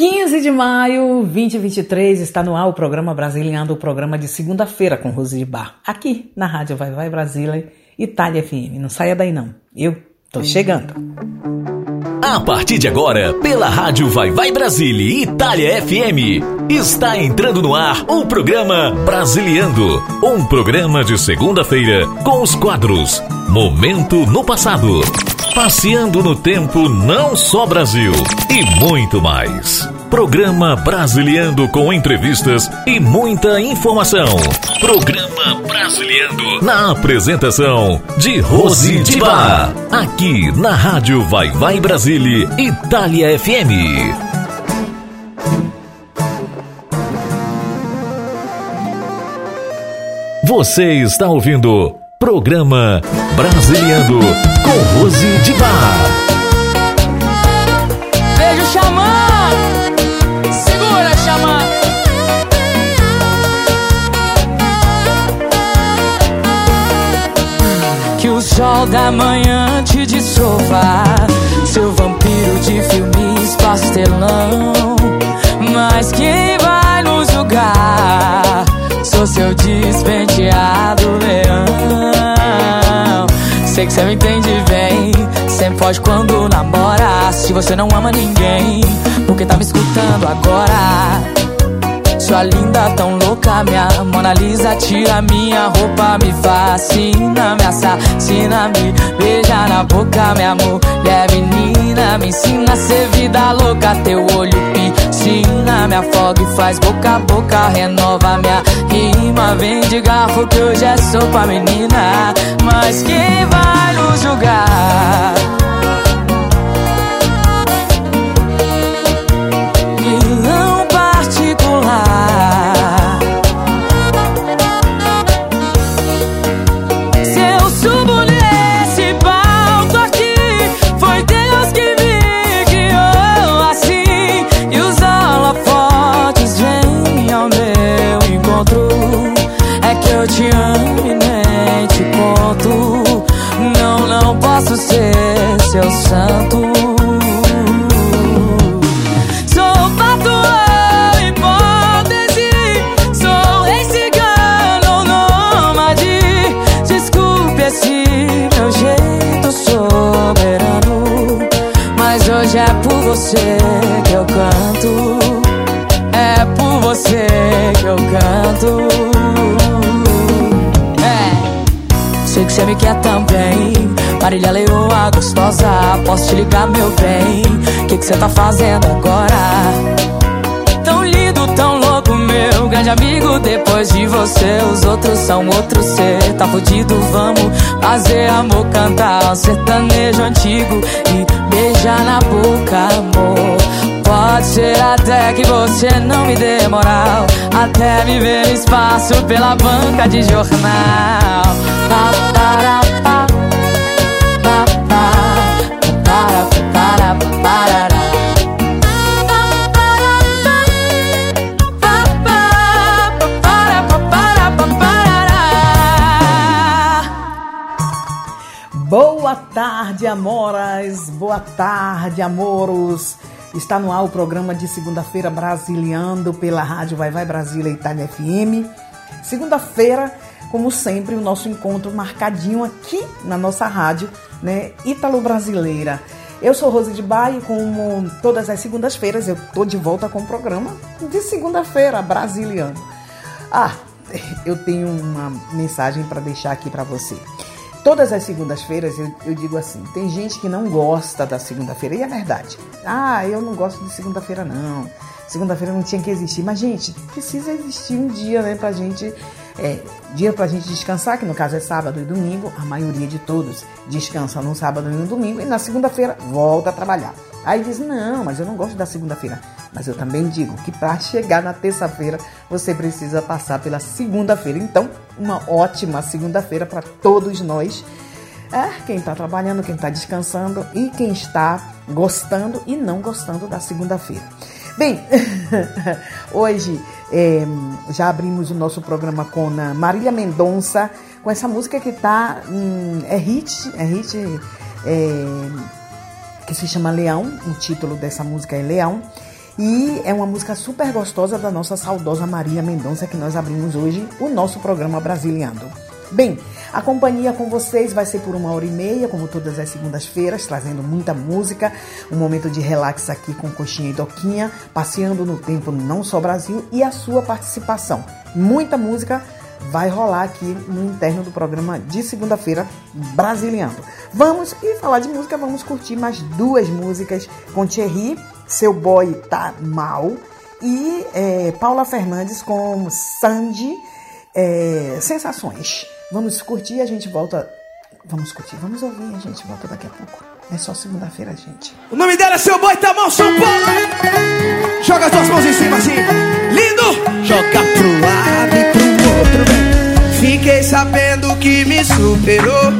15 de maio 2023 está no ar o programa Brasiliano, o programa de segunda-feira com Rose de Bar, aqui na Rádio Vai Vai Brasília, Itália FM. Não saia daí não, eu tô chegando. A partir de agora, pela Rádio Vai Vai Brasília Itália FM, está entrando no ar o programa Brasiliando, um programa de segunda-feira com os quadros Momento no Passado Passeando no tempo não só Brasil e muito mais. Programa Brasiliando com entrevistas e muita informação. Programa Brasiliando na apresentação de Rose Diba. Aqui na Rádio Vai Vai Brasília, Itália FM. Você está ouvindo Programa Brasiliando com Rose de Bar. Beijo xamã, sol da manhã te dissolva, seu vampiro de filmes pastelão. Mas quem vai nos julgar? Sou seu despenteado leão. Sei que você me entende bem. Sempre pode quando namora. Se você não ama ninguém, porque tá me escutando agora? Sua linda, tão louca, minha Mona Lisa Tira minha roupa, me fascina Me assassina, me beija na boca. Minha mulher menina Me ensina a ser vida louca. Teu olho piscina Me afoga e faz boca a boca. Renova minha rima Vem de garfo que hoje é sopa, menina. Mas quem vai nos julgar? Me quer também. Marília Leoa gostosa, posso te ligar, meu bem? Que que cê tá fazendo agora? Grande amigo. Depois de você, os outros são outros. Cê tá fudido, vamos fazer amor, cantar um sertanejo antigo e beijar na boca, amor. Pode ser até que você não me dê moral Até me ver espaço pela banca de jornal pa, para, pa. Boa tarde, amoras. Boa tarde, amoros. Está no ar o programa de segunda-feira Brasiliando pela Rádio Vai Vai Brasília Itália FM. Segunda-feira, como sempre, o nosso encontro marcadinho aqui na nossa rádio, né, Ítalo Brasileira. Eu sou Rose de Baia como todas as segundas-feiras eu tô de volta com o programa de segunda-feira Brasiliano. Ah, eu tenho uma mensagem para deixar aqui para você. Todas as segundas-feiras eu, eu, digo assim: tem gente que não gosta da segunda-feira, e é verdade. Ah, eu não gosto de segunda-feira, não. Segunda-feira não tinha que existir. Mas, gente, precisa existir um dia, né, pra gente. É, dia pra gente descansar, que no caso é sábado e domingo. A maioria de todos descansa no sábado e no domingo. E na segunda-feira volta a trabalhar. Aí diz: não, mas eu não gosto da segunda-feira. Mas eu também digo que para chegar na terça-feira você precisa passar pela segunda-feira. Então, uma ótima segunda-feira para todos nós. É, quem está trabalhando, quem está descansando e quem está gostando e não gostando da segunda-feira. Bem, hoje é, já abrimos o nosso programa com a Marília Mendonça, com essa música que tá. Hum, é hit, é hit. É, que se chama Leão, o título dessa música é Leão. E é uma música super gostosa da nossa saudosa Maria Mendonça que nós abrimos hoje o nosso programa Brasiliando. Bem, a companhia com vocês vai ser por uma hora e meia, como todas as segundas-feiras, trazendo muita música, um momento de relax aqui com Coxinha e Doquinha, passeando no tempo não só Brasil e a sua participação. Muita música vai rolar aqui no interno do programa de segunda-feira, Brasiliando. Vamos, e falar de música, vamos curtir mais duas músicas com Thierry, Seu Boy Tá Mal, e é, Paula Fernandes com Sandy, é, Sensações. Vamos curtir a gente volta. Vamos curtir, vamos ouvir a gente volta daqui a pouco. É só segunda-feira, gente. O nome dela é Seu Boy Tá Mal, São Paulo! Joga as duas mãos em cima assim. Lindo! Joga pro lado e pro outro. Fiquei sabendo que me superou.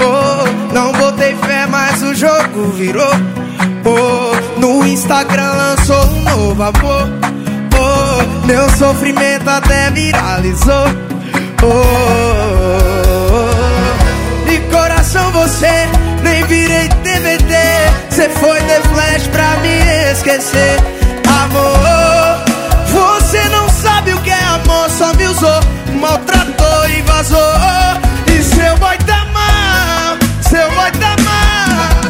Oh, não botei fé, mas o jogo virou. Oh, no Instagram lançou um novo amor. Oh, meu sofrimento até viralizou. Oh, você nem virei DVD. Você foi The Flash pra me esquecer. Amor, você não sabe o que é amor, só me usou, maltratou e vazou. E seu boy tá mal, seu boy tá mal.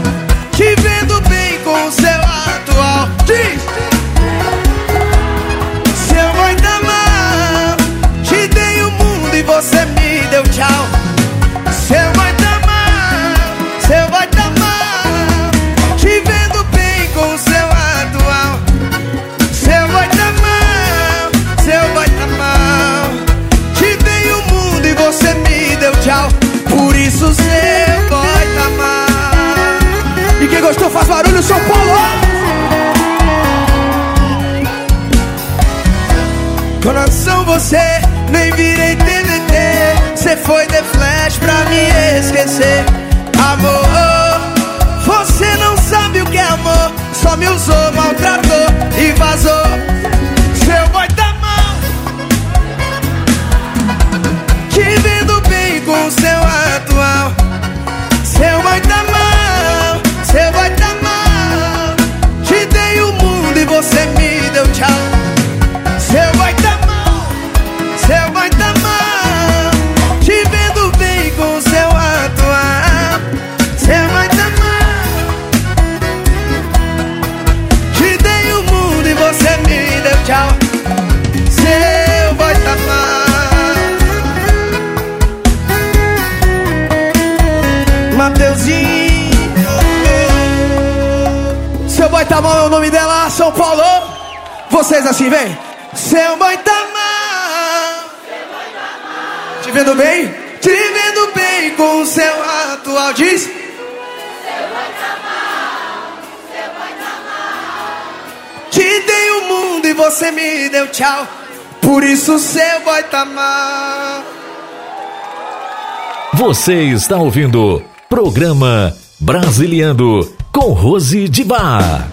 Te vendo bem com o seu atual. Diz! Seu boy tá mal. Te dei o mundo e você me deu tchau. Você, nem virei TNT Você foi The Flash pra me esquecer. Amor, você não sabe o que é amor. Só me usou, maltratou e vazou Seu tá mal é o nome dela, São Paulo vocês assim, vem. Seu boy tá mal. Te vendo bem? Te vendo bem com o seu atual. Diz. Te dei o mundo e você me deu tchau. Por isso seu boy tá mal. Você está ouvindo Programa Brasiliando com Rose de Bar.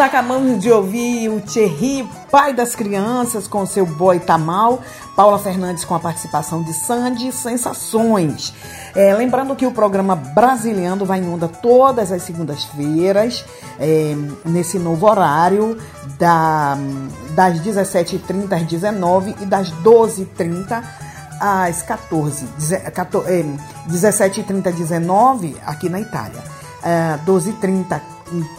Acabamos de ouvir o Thierry, pai das crianças, com seu Boy Tamal, Paula Fernandes com a participação de Sandy, Sensações. É, lembrando que o programa Brasiliano vai em onda todas as segundas-feiras, é, nesse novo horário, da, das 17h30 às 19 e das 12h30 às 14, 17h30 às 19 aqui na Itália, é, 12h30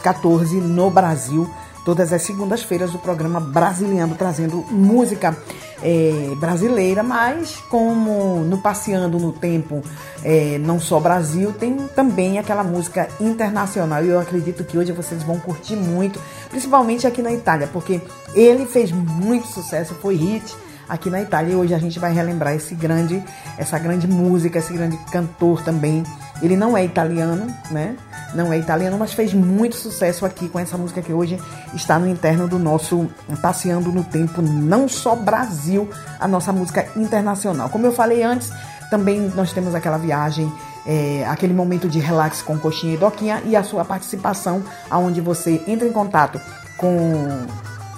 14 no Brasil, todas as segundas-feiras do programa Brasiliano, trazendo música é, brasileira, mas como no Passeando no Tempo, é, não só Brasil, tem também aquela música internacional. E eu acredito que hoje vocês vão curtir muito, principalmente aqui na Itália, porque ele fez muito sucesso, foi hit aqui na Itália. E hoje a gente vai relembrar esse grande, essa grande música, esse grande cantor também. Ele não é italiano, né? Não é italiano, mas fez muito sucesso aqui com essa música que hoje está no interno do nosso Passeando no Tempo, não só Brasil, a nossa música internacional. Como eu falei antes, também nós temos aquela viagem é, aquele momento de relax com coxinha e doquinha e a sua participação, aonde você entra em contato com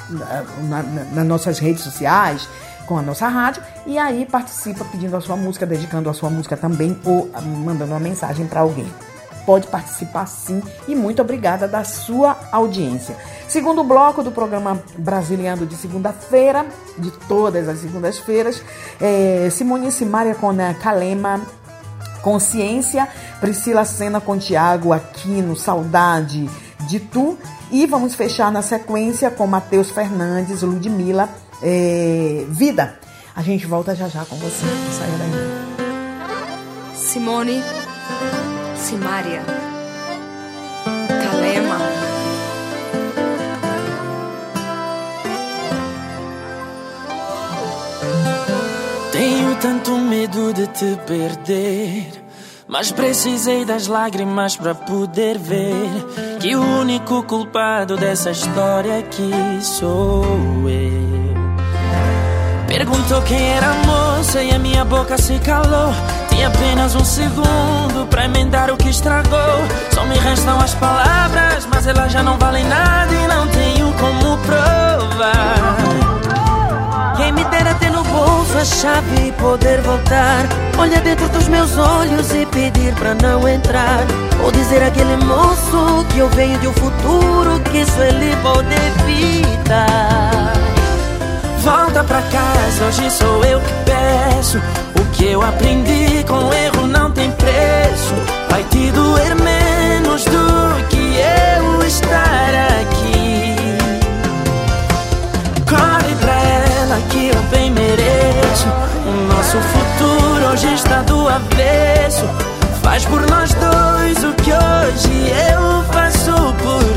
na, na, nas nossas redes sociais, com a nossa rádio e aí participa pedindo a sua música, dedicando a sua música também ou mandando uma mensagem para alguém. Pode participar sim e muito obrigada da sua audiência. Segundo bloco do programa Brasiliano de segunda-feira, de todas as segundas-feiras, é Simone Simaria com a Calema, Consciência, Priscila Sena com Tiago Aquino, Saudade de Tu. E vamos fechar na sequência com Matheus Fernandes, Ludmilla, é, vida. A gente volta já já com você. Saia daí. Simone, Simária, Kalema. Tenho tanto medo de te perder. Mas precisei das lágrimas para poder ver que o único culpado dessa história aqui sou eu. Perguntou quem era a moça e a minha boca se calou. Tinha apenas um segundo para emendar o que estragou. Só me restam as palavras, mas elas já não valem nada e não tenho como provar. Quem me dera ter no bolso a chave e poder voltar. Olhar dentro dos meus olhos e pedir pra não entrar. Ou dizer àquele moço que eu venho de um futuro que só ele pode evitar. Volta pra casa, hoje sou eu que peço. O que eu aprendi com erro não tem preço. Vai te doer menos do que eu estar aqui. Corre pra ela que eu bem mereço. O nosso futuro hoje está do avesso. Faz por nós dois o que hoje eu faço por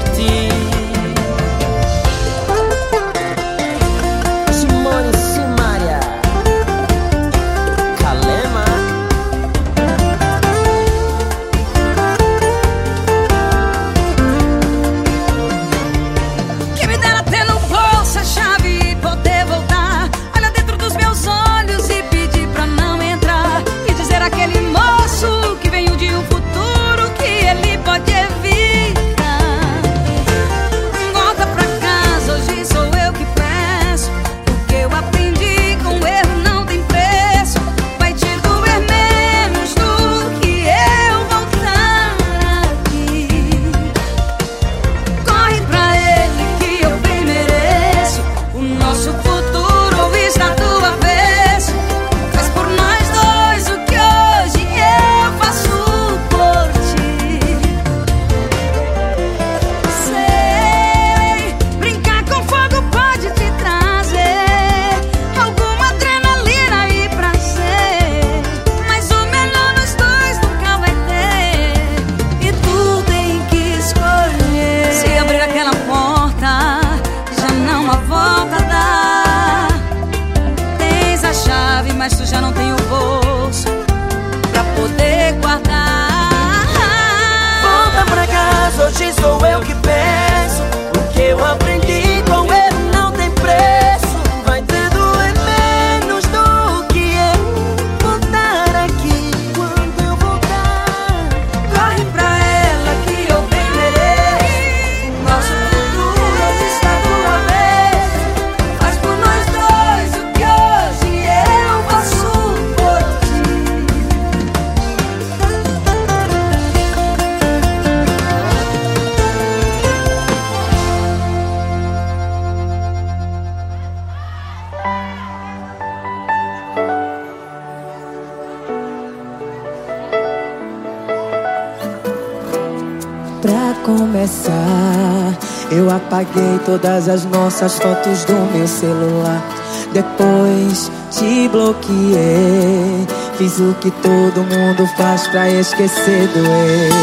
todas as nossas fotos do meu celular. Depois te bloqueei. Fiz o que todo mundo faz pra esquecer do ex.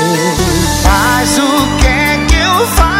Mas o que é que eu falo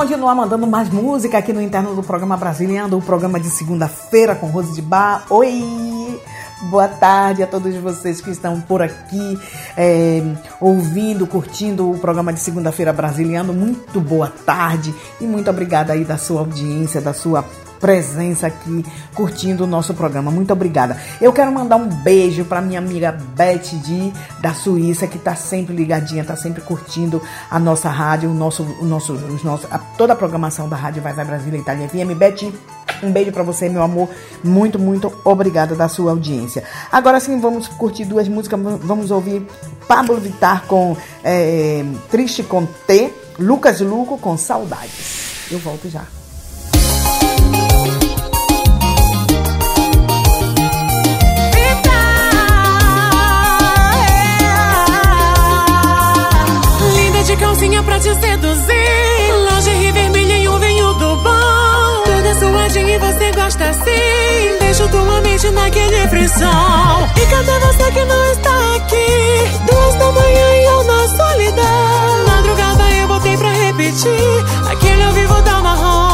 continuar mandando mais música aqui no interno do programa Brasiliano, o programa de segunda-feira com Rose de Bar. Oi! Boa tarde a todos vocês que estão por aqui é, ouvindo, curtindo o programa de segunda-feira brasiliano. Muito boa tarde e muito obrigada aí da sua audiência, da sua presença aqui curtindo o nosso programa. Muito obrigada. Eu quero mandar um beijo para minha amiga Beth Di da Suíça que tá sempre ligadinha, tá sempre curtindo a nossa rádio, o nosso, o nosso, os nossos, a- toda a programação da rádio Vai Vai Brasília Itália FM. Beth, um beijo para você, meu amor. Muito, muito obrigada da sua audiência. Agora sim, vamos curtir duas músicas. Vamos ouvir Pablo Vittar com é, Triste com T, Lucas Luco com Saudades. Eu volto já. Calcinha pra te seduzir. Lingerie vermelha e um vinho do bom. Toda suadinha e você gosta assim. Deixo tua mente naquele frisson. E cadê você que não está aqui? Duas da manhã e eu na solidão. Madrugada eu botei pra repetir. Aquele ao vivo da marrom.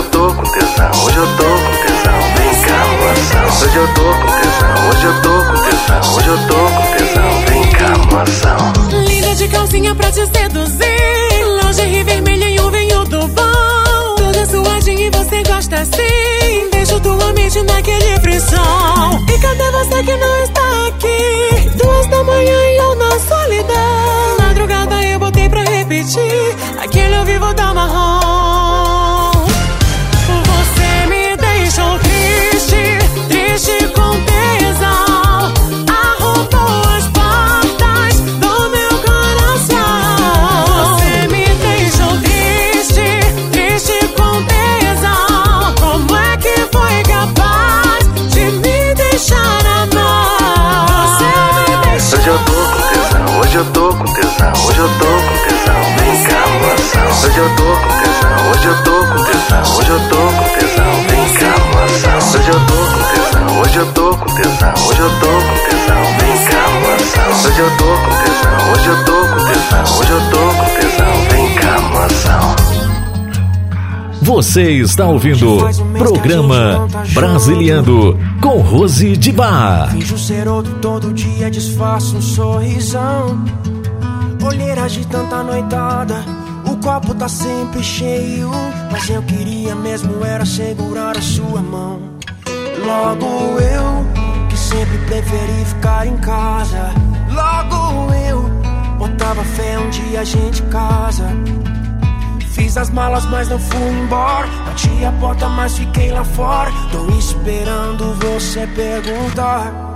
Eu tô com tesão, hoje eu tô com tesão, vem cá, moção. Hoje eu tô com tesão, hoje eu tô com tesão, hoje eu tô com tesão, vem cá, moção. Linda de calcinha pra te seduzir. Lingerie vermelha e um vinho do bom. Toda suadinha e você gosta assim. Deixo tua mente naquele frisson. E cadê você que não está aqui? Duas da manhã e eu na solidão. Madrugada eu botei pra repetir. Você está ouvindo programa Brasiliando com Rose de Bar. Finjo ser outro todo dia, disfarço um sorrisão. Olheiras de tanta noitada, o copo tá sempre cheio. Mas eu queria mesmo era segurar a sua mão. Logo eu, que sempre preferi ficar em casa. Logo eu, botava fé um dia a gente casa. Fiz as malas, mas não fui embora. Bati a porta, mas fiquei lá fora. Tô esperando você perguntar.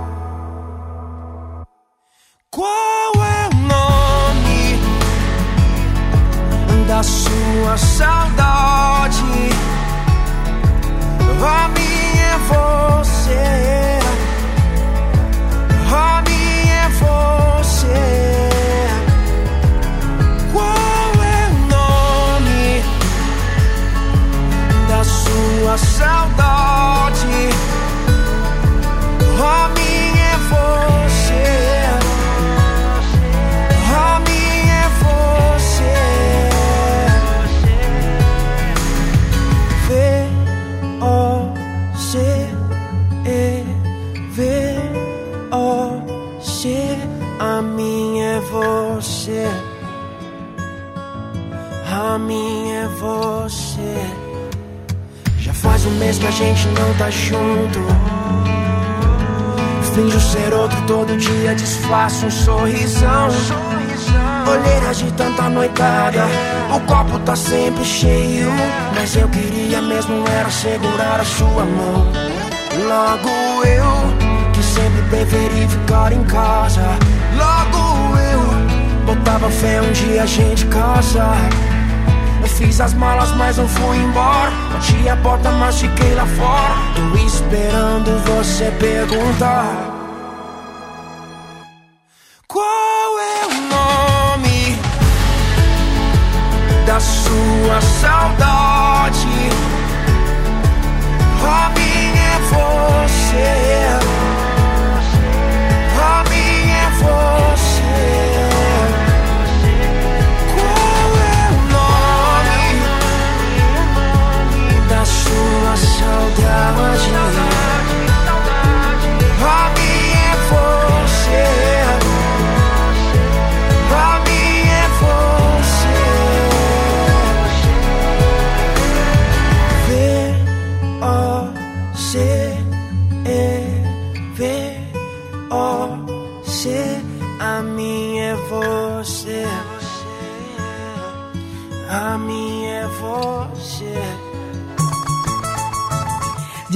Gente não tá junto. Finjo ser outro todo dia, disfarço um sorrisão. Olheiras de tanta noitada, o copo tá sempre cheio. Mas eu queria mesmo era segurar a sua mão. Logo eu, que sempre preferi ficar em casa. Logo eu, botava fé um dia a gente casar. Fiz as malas, mas não fui embora. Bati a porta, mas fiquei lá fora. Tô esperando você perguntar. Qual é o nome da sua saudade? Minha é você.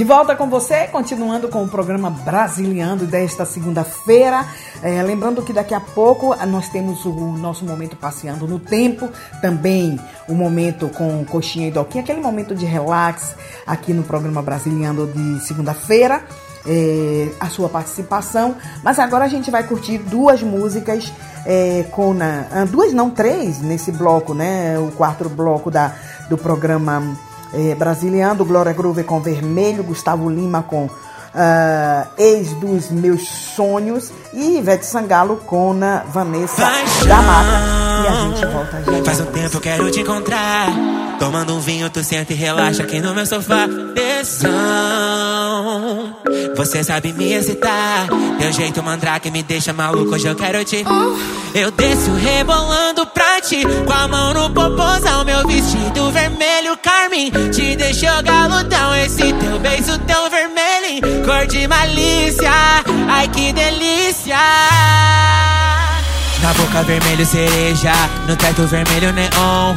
De volta com você, continuando com o programa Brasiliando desta segunda-feira. É, lembrando que daqui a pouco nós temos o nosso momento passeando no tempo, também o momento com Coxinha e Doquinha, aquele momento de relax aqui no programa Brasiliando de segunda-feira. É, a sua participação, mas agora a gente vai curtir duas músicas é, com na, ah, duas não três nesse bloco, né? O quarto bloco da, do programa é, Brasiliano, Glória Groove com Vermelho, Gustavo Lima com ah, Ex dos Meus Sonhos e Ivete Sangalo com na Vanessa da Mata. E a gente volta já. Faz um tempo quero te encontrar. Tomando um vinho, tu senta e relaxa aqui no meu sofá. Você sabe me excitar. Teu jeito mandrake me deixa maluco. Hoje eu quero te. Eu desço rebolando pra ti. Com a mão no popozão. Meu vestido vermelho, Carmen. Te deixou galudão. Esse teu beijo tão vermelho. Cor de malícia. Ai que delícia. Na boca vermelho cereja, no teto vermelho neon.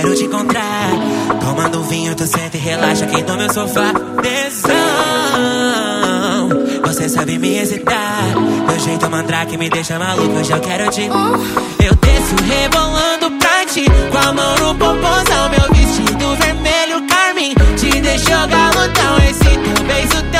quero te encontrar. Tomando um vinho, tu senta e relaxa aqui no meu sofá. Tesão, você sabe me excitar. Meu jeito mandrake me deixa maluco, hoje eu quero te. Eu desço rebolando pra ti, com a mão no popozão. Meu vestido vermelho, carmim, te deixou galantão. Esse teu beijo teu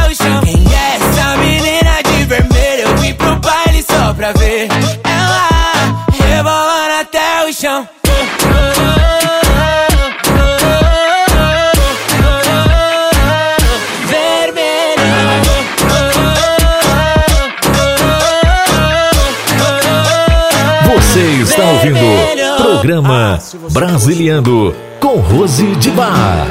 Brasiliando com Rose de Bar.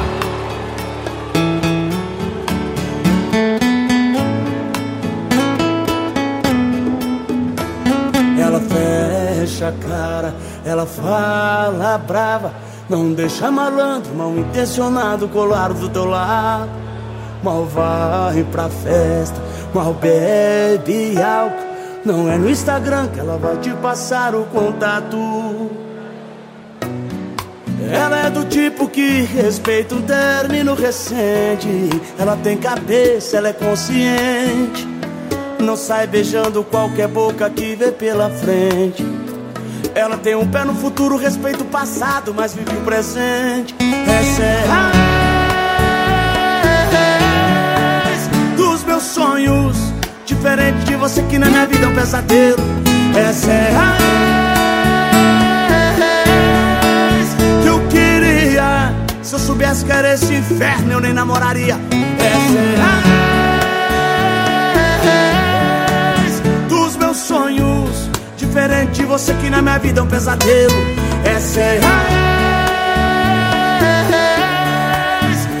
Ela fecha a cara, ela fala brava. Não deixa malandro, mal intencionado colar do teu lado. Mal vai pra festa, mal bebe álcool. Não é no Instagram que ela vai te passar o contato. Ela é do tipo que respeita um término recente. Ela tem cabeça, ela é consciente. Não sai beijando qualquer boca que vê pela frente. Ela tem um pé no futuro, respeita o passado, mas vive o presente. Essa é a ex dos meus sonhos. Diferente de você que na minha vida é um pesadelo. Essa é a ex Se eu soubesse que era esse inferno, eu nem namoraria. Essa é dos meus sonhos. Diferente de você que na minha vida é um pesadelo. Essa é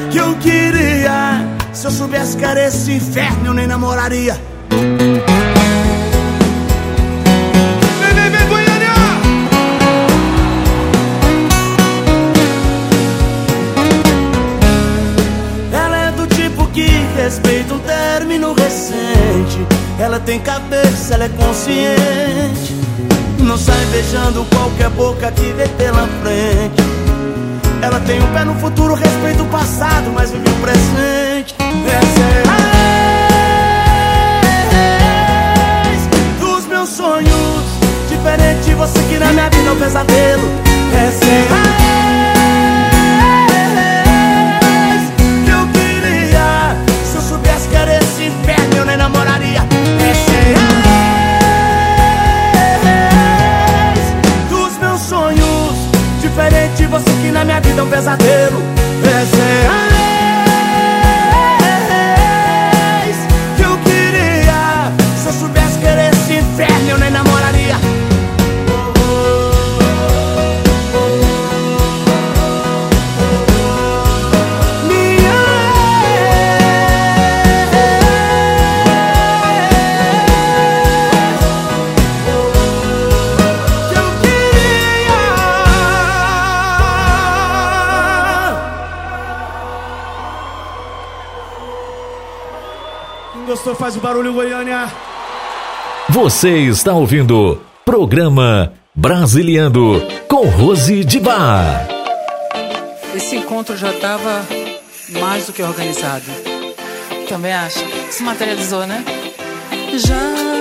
que eu queria. Se eu soubesse que era esse inferno, eu nem namoraria. Que respeita um término recente. Ela tem cabeça, ela é consciente. Não sai beijando qualquer boca que vê pela frente. Ela tem um pé no futuro, respeita o passado, mas vive o presente. Essa é a ex dos meus sonhos. Diferente de você que na minha vida é um pesadelo. Essa é a ex nem namoraria. Ex dos meus sonhos. Diferente você que na minha vida é um pesadelo. Essa faz o barulho, Goiânia. Você está ouvindo programa Brasiliando com Rose de Bar. Esse encontro já estava mais do que organizado. Também acho. Se materializou, né? Já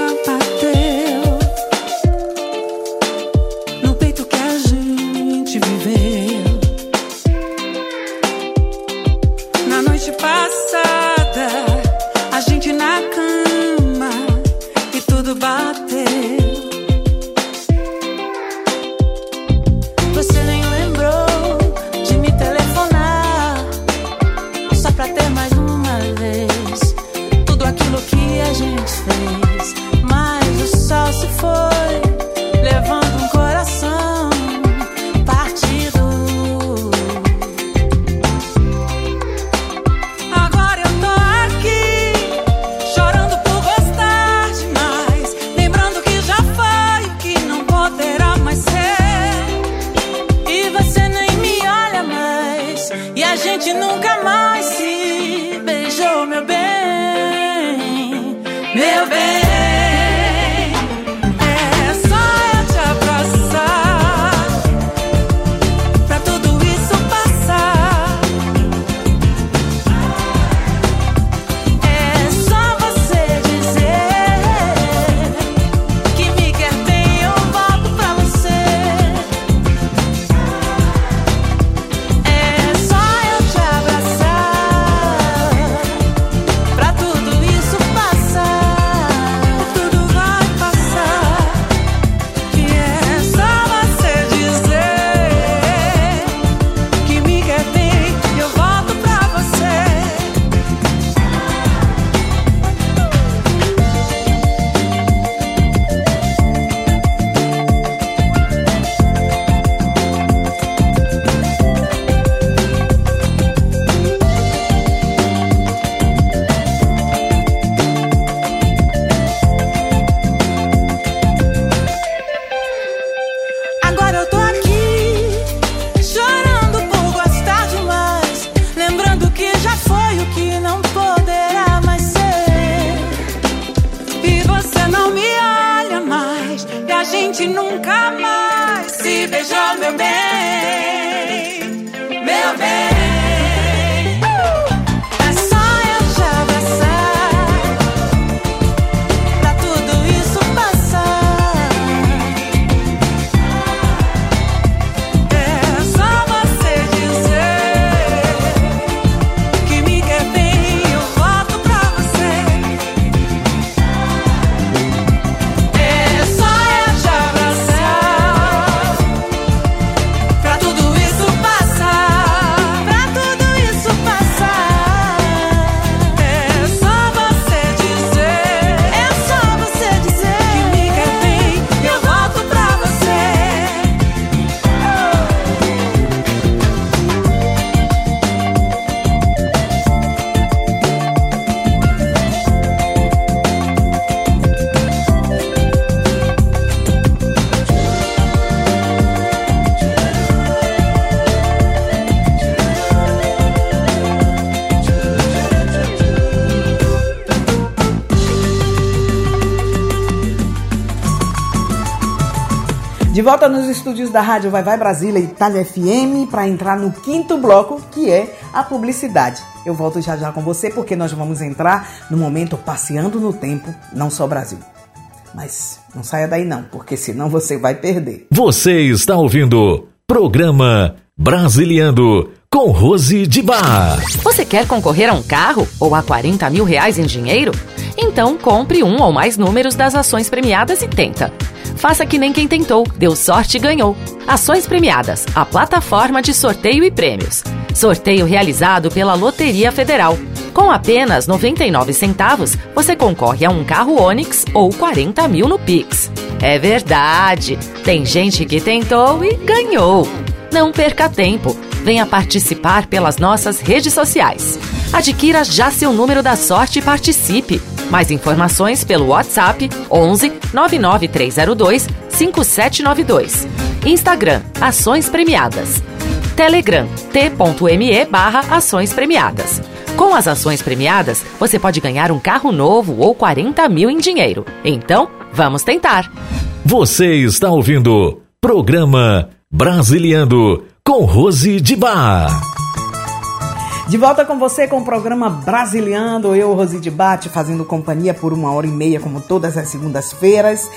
De volta nos estúdios da Rádio Vai Vai Brasília Itália FM para entrar no quinto bloco, que é a publicidade. Eu volto já já com você porque nós vamos entrar no momento passeando no tempo, não só Brasil. Mas não saia daí não, porque senão você vai perder. Você está ouvindo programa Brasiliando com Rose de Bar. Você quer concorrer a um carro ou a 40 mil reais em dinheiro? Então compre um ou mais números das ações premiadas e tenta. Faça que nem quem tentou, deu sorte e ganhou. Ações premiadas, a plataforma de sorteio e prêmios. Sorteio realizado pela Loteria Federal. Com apenas 99 centavos, você concorre a um carro Onix ou 40 mil no Pix. É verdade! Tem gente que tentou e ganhou. Não perca tempo. Venha participar pelas nossas redes sociais. Adquira já seu número da sorte e participe. Mais informações pelo WhatsApp 11 99302 5792. Instagram Ações Premiadas. Telegram t.me barra Ações Premiadas. Com as ações premiadas, você pode ganhar um carro novo ou 40 mil em dinheiro. Então, vamos tentar! Você está ouvindo programa Brasiliando com Rose de Bar. De volta com você com o programa Brasiliando, eu, Rosi de Bate, fazendo companhia por uma hora e meia, como todas as segundas-feiras.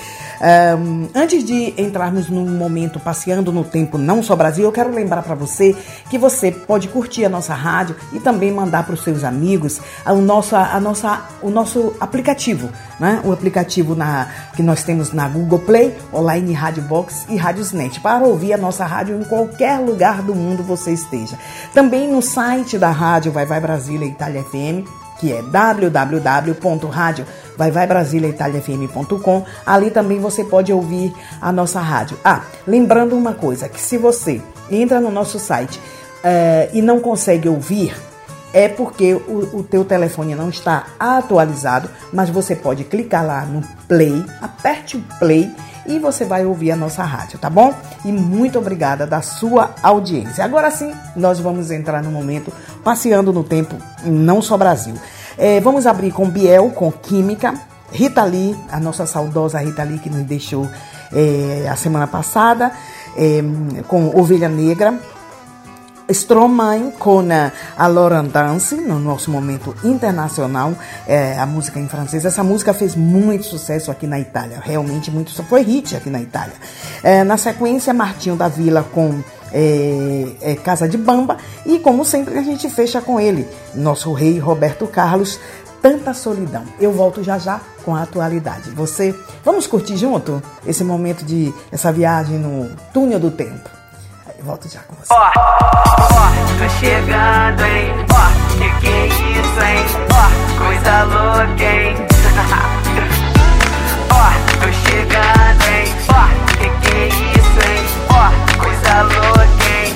Um, antes de entrarmos num momento passeando no tempo não só Brasil, eu quero lembrar para você que você pode curtir a nossa rádio e também mandar para os seus amigos o nosso, a nossa, o nosso aplicativo, né? O aplicativo na, que nós temos na Google Play, Online Rádio Box e Rádiosnet, para ouvir a nossa rádio em qualquer lugar do mundo você esteja. Também no site da rádio Vai Vai Brasília Itália FM, que é www.radiovaivaibrasiliaitaliafm.com. Ali também você pode ouvir a nossa rádio. Ah, lembrando uma coisa, que se você entra no nosso site eh, e não consegue ouvir, é porque o, o teu telefone não está atualizado, mas você pode clicar lá no play, aperte o play e você vai ouvir a nossa rádio, tá bom? E muito obrigada da sua audiência. Agora sim, nós vamos entrar no momento passeando no tempo, não só Brasil. É, vamos abrir com Biel, com Química, Rita Lee, a nossa saudosa Rita Lee que nos deixou é, a semana passada, é, com Ovelha Negra, Stromae com a Laurent Dance, no nosso momento internacional, é, a música em francês. Essa música fez muito sucesso aqui na Itália, realmente muito foi hit aqui na Itália. É, na sequência, Martinho da Vila com é, é, Casa de Bamba e, como sempre, a gente fecha com ele, nosso rei Roberto Carlos. Tanta solidão. Eu volto já já com a atualidade. Você, vamos curtir junto esse momento de essa viagem no túnel do tempo. Volto já com você. Ó, ó, tô chegando, hein? Ó, que que é isso, hein? Ó, coisa louca, hein? Ó, tô chegando, hein? Ó, que que é isso, hein? Ó, coisa louca, hein?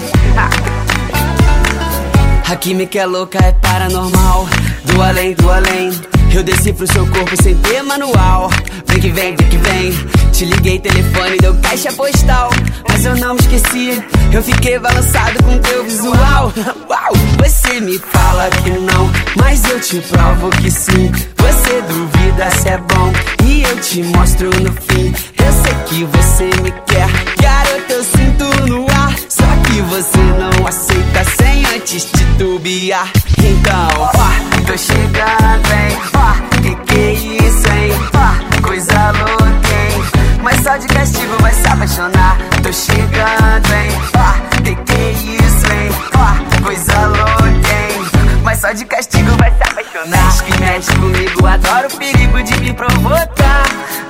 A química é louca, é paranormal. Do além, do além. Eu desci pro seu corpo sem ter manual. Vem que vem, vem que vem. Te liguei, telefone, deu caixa postal. Mas eu não me esqueci. Eu fiquei balançado com teu visual. Uau! Você me fala que não, mas eu te provo que sim. Você duvida se é bom e eu te mostro no fim. Eu sei que você me quer, garoto, eu sinto no ar. Que você não aceita sem antes titubear. Então, ó, tô chegando, hein? Ó, que que é isso, hein? Ó, coisa louca, hein? Mas só de castigo vai se apaixonar. Tô chegando, hein? Ó, que que é isso, hein? Ó, coisa louca? Mas só de castigo vai se apaixonar. Mexe que mexe comigo, adoro o perigo de me provocar.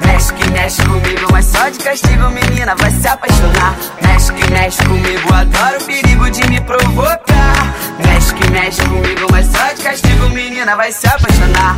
Mexe que mexe comigo, mas só de castigo, menina, vai se apaixonar. Mexe que mexe comigo, adoro o perigo de me provocar. Mexe que mexe comigo, mas só de castigo, menina, vai se apaixonar.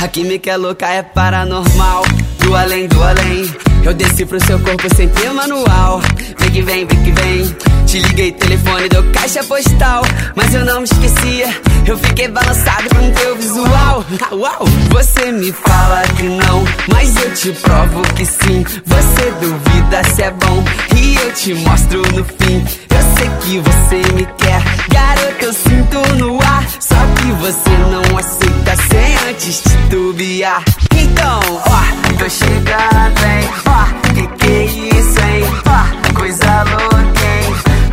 A química é louca, é paranormal. Do além, do além. Eu desci pro seu corpo sem ter manual. Vem que vem, vem que vem. Te liguei, telefone deu caixa postal. Mas eu não me esquecia. Eu fiquei balançado com teu visual. Uau! Você me fala que não, mas eu te provo que sim. Você duvida se é bom e eu te mostro no fim. Eu sei que você me quer, garoto, eu sinto no ar. Só que você não aceita sem antes titubear. Então, ó, tô chegando, hein? Ó, que que é isso, hein? Ó, coisa louca?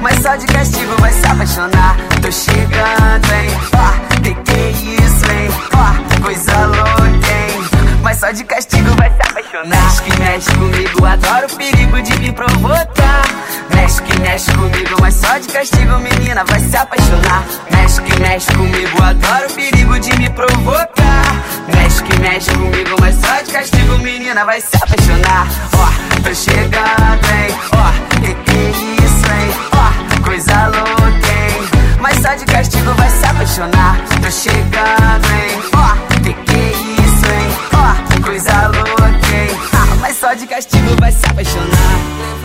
Mas só de castigo vai se apaixonar. Tô chegando, hein? Ó, que que é isso, hein? Ó, coisa louca, hein? Mas só de castigo vai se apaixonar. Mexe que mexe comigo, adoro o perigo de me provocar. Mexe que mexe comigo, mas só de castigo, menina, vai se apaixonar. Mexe que mexe comigo, adoro o perigo de me provocar. Mexe que mexe comigo, mas só de castigo, menina, vai se apaixonar. Ó, tô chegando, hein? Ó, que que é isso, Ó, coisa louca, hein? Mas só de castigo vai se apaixonar. Tô chegando, hein? Ó, que que é isso, hein? Ó, coisa louca, hein? Ah, mas só de castigo vai se apaixonar.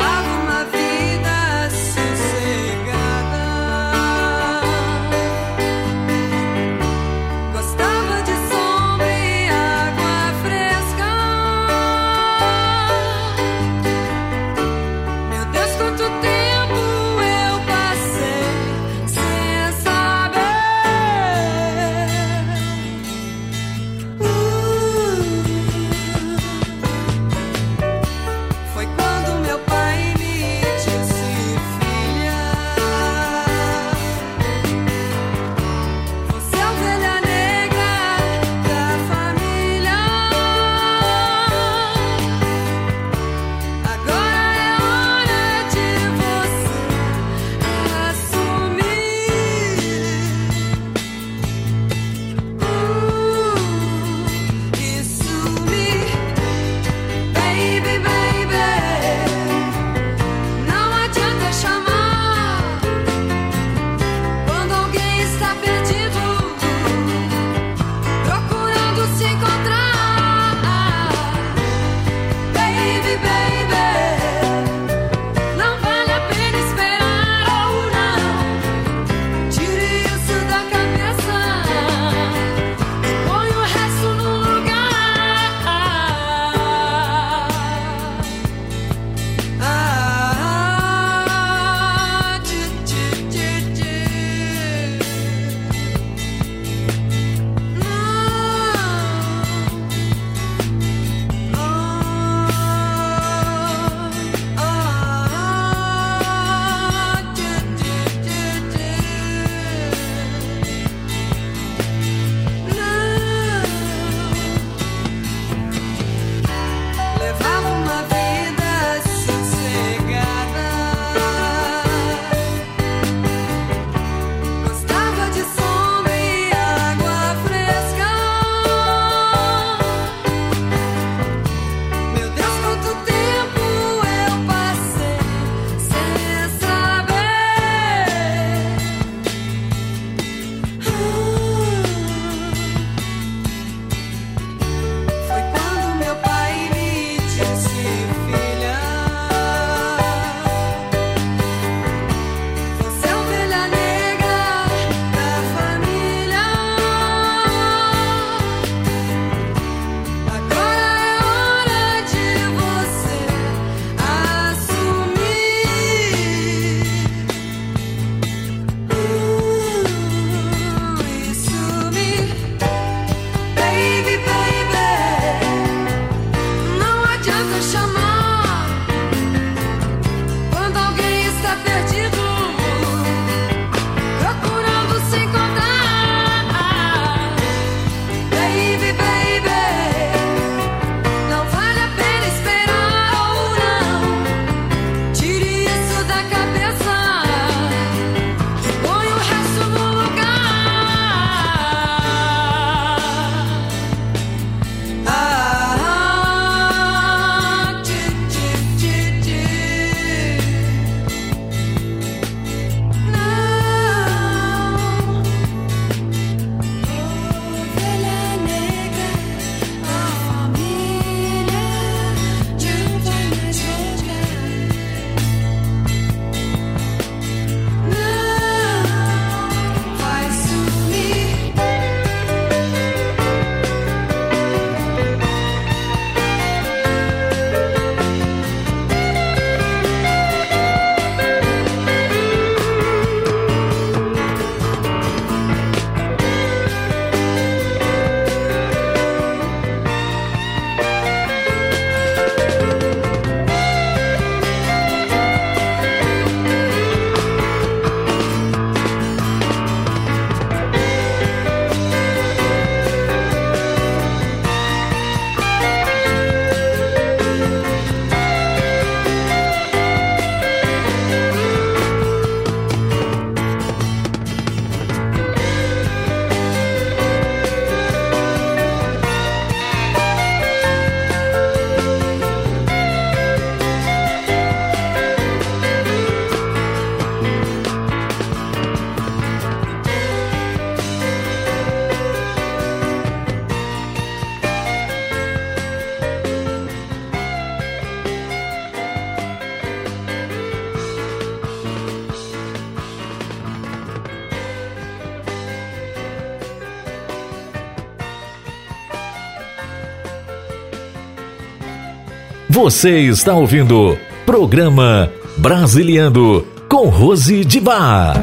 Você está ouvindo Programa Brasiliando com Rose de Bar.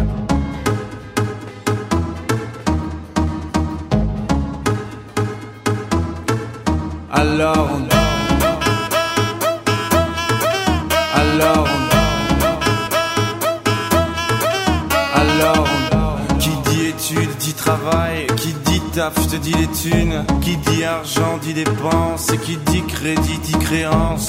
Dit dit dit te dis les thunes Qui dit argent dit dépenses qui dit crédit dit créance dit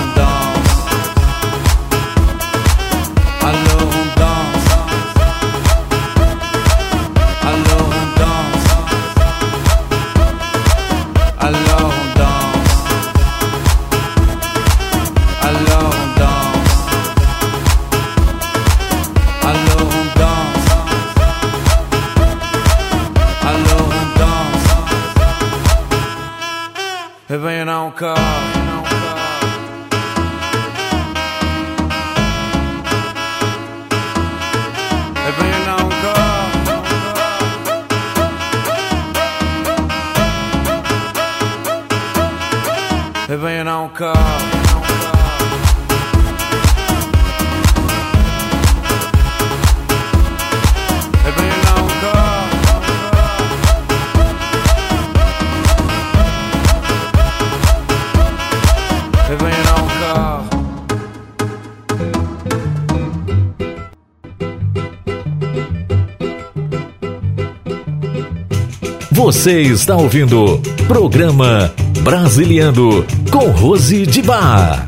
Você está ouvindo Programa Brasiliando com Rose de Bar.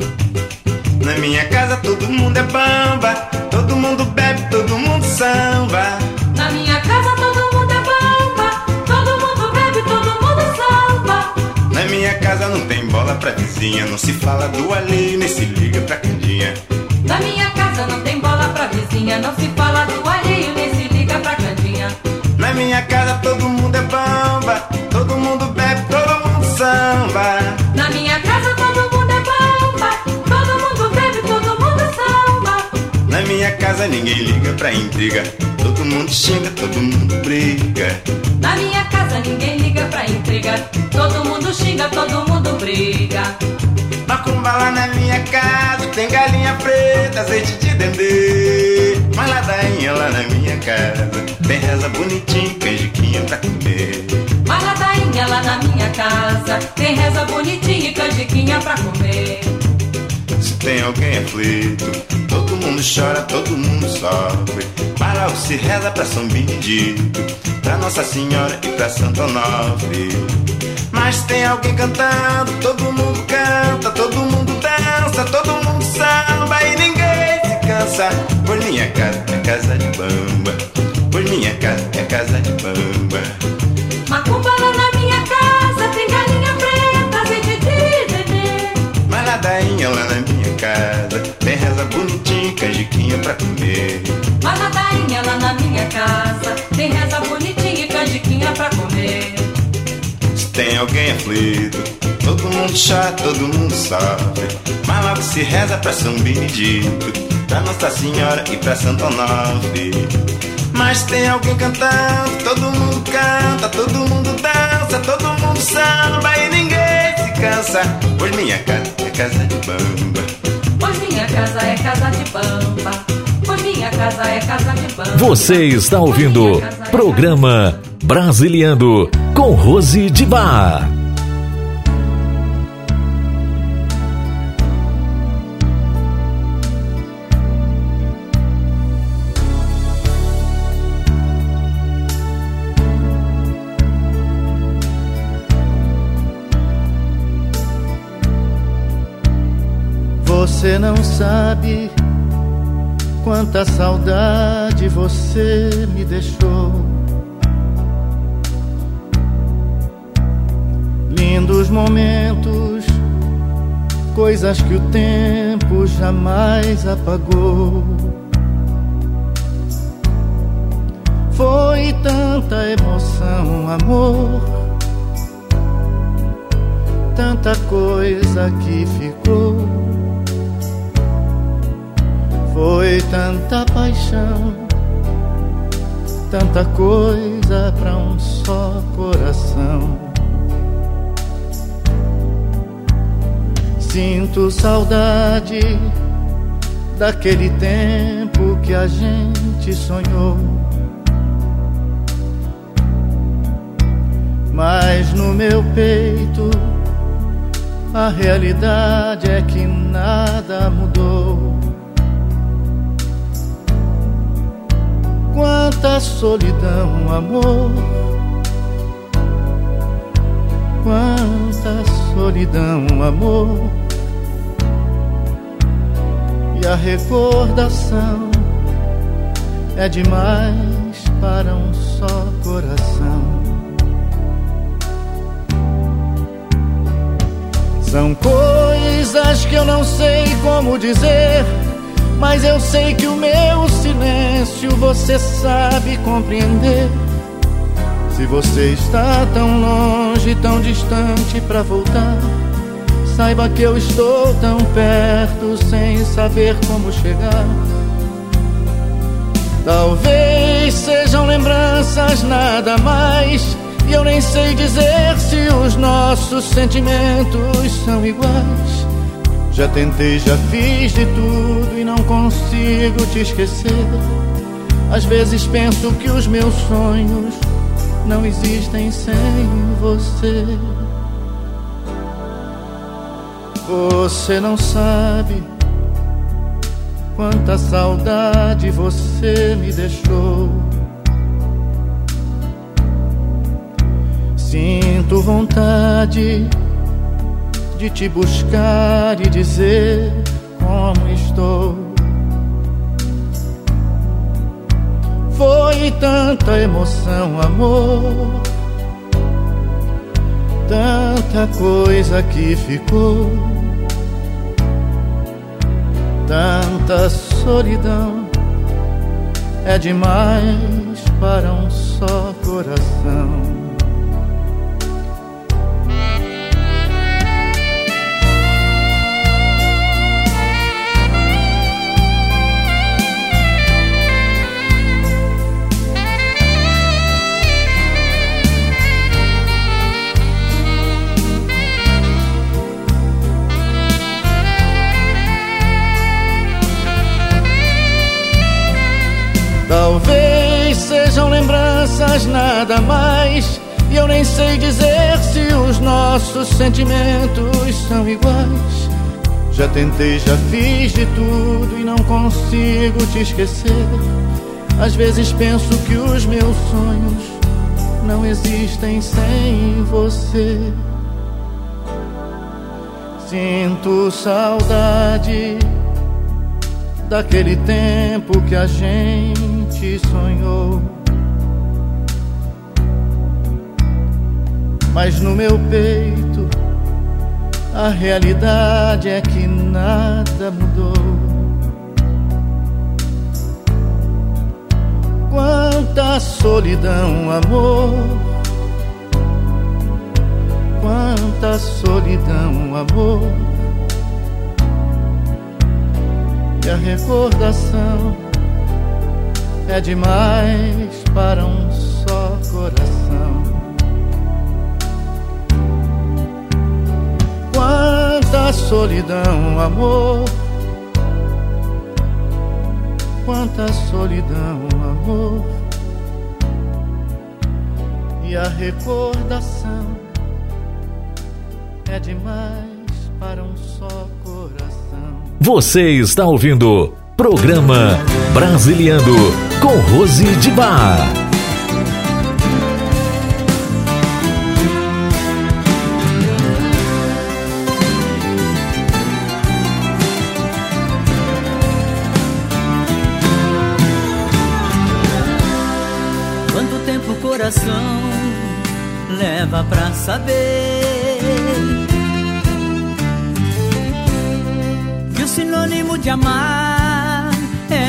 Na minha casa todo mundo é bamba, todo mundo bebe, todo mundo samba. Na minha casa todo mundo é bamba, todo mundo bebe, todo mundo samba. Na minha casa não tem bola pra vizinha, não se fala do alheio, nem se liga pra candinha. Na minha casa não tem bola pra vizinha, não se fala do alheio, nem se liga pra cantinha. Na minha casa todo mundo é bamba, todo mundo bebe, todo mundo samba. Na minha casa todo mundo é bamba, todo mundo bebe, todo mundo samba. Na minha casa ninguém liga pra intriga, todo mundo xinga, todo mundo briga. Na minha casa ninguém liga pra intriga, todo mundo xinga, todo mundo briga. Macumba lá na minha casa, tem galinha preta, azeite de dendê. Mas ladainha lá na minha casa, tem reza bonitinha, canjiquinha pra comer. Mas ladainha lá na minha casa, tem reza bonitinha e canjiquinha pra comer. Se tem alguém aflito, todo mundo chora, todo mundo sofre. Para o se reza pra São Benedito, pra Nossa Senhora e pra Santo Onofre. Mas tem alguém cantando, todo mundo canta, todo mundo dança, todo mundo samba e ninguém cansa. Pois minha casa é casa de bamba. Pois minha casa é casa de bamba. Macumba lá na minha casa tem galinha preta, azeite de nenê. Mas ladainha lá na minha casa tem reza bonitinha, canjiquinha pra comer. Mas ladainha lá na minha casa tem reza bonitinha e canjiquinha pra comer. Se tem alguém aflito, todo mundo chora, todo mundo sofre. Mas logo se reza pra São Benedito, pra Nossa Senhora e pra Santo Onofre. Mas tem alguém cantando, todo mundo canta, todo mundo dança, todo mundo samba e ninguém se cansa. Pois minha casa é casa de bamba. Pois minha casa é casa de bamba. Pois minha casa é casa de bamba. Você está ouvindo programa Brasiliando com Rose de Bar. Você não sabe quanta saudade você me deixou. Lindos momentos, coisas que o tempo jamais apagou. Foi tanta emoção, amor, tanta coisa que ficou. Foi tanta paixão, tanta coisa pra um só coração. Sinto saudade daquele tempo que a gente sonhou. Mas no meu peito a realidade é que nada mudou. Quanta solidão, amor. Quanta solidão, amor. E a recordação é demais para um só coração. São coisas que eu não sei como dizer. Mas eu sei que o meu silêncio você sabe compreender. Se você está tão longe, tão distante para voltar, saiba que eu estou tão perto sem saber como chegar. Talvez sejam lembranças nada mais, e eu nem sei dizer se os nossos sentimentos são iguais. Já tentei, já fiz de tudo e não consigo te esquecer. Às vezes penso que os meus sonhos não existem sem você. Você não sabe quanta saudade você me deixou. Sinto vontade de te buscar e dizer como estou. Foi tanta emoção, amor, tanta coisa que ficou, tanta solidão, é demais para um só coração. Lembranças nada mais. E eu nem sei dizer se os nossos sentimentos são iguais. Já tentei, já fiz de tudo e não consigo te esquecer. Às vezes penso que os meus sonhos não existem sem você. Sinto saudade daquele tempo que a gente sonhou. Mas no meu peito a realidade é que nada mudou. Quanta solidão, amor. Quanta solidão, amor. E a recordação é demais para um só coração. Quanta solidão, amor. Quanta solidão, amor. E a recordação é demais para um só coração. Você está ouvindo Programa Brasiliando com Rose de Bar.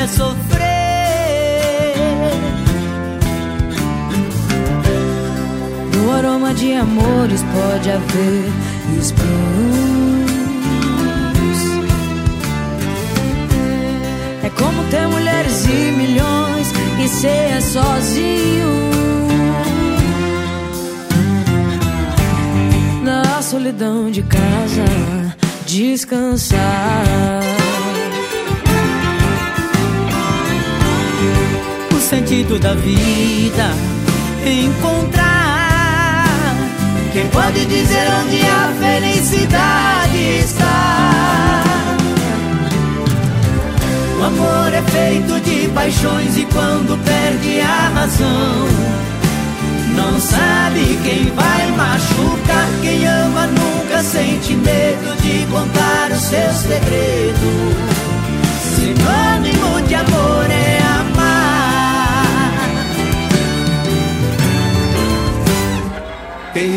Sofrer? No aroma de amores pode haver espinhos. É como ter mulheres e milhões e ser sozinho. Na solidão de casa, descansar. Sentido da vida encontrar. Quem pode dizer onde a felicidade está? O amor é feito de paixões e quando perde a razão, não sabe quem vai machucar. Quem ama nunca sente medo de contar o seu segredo. Sinônimo de amor é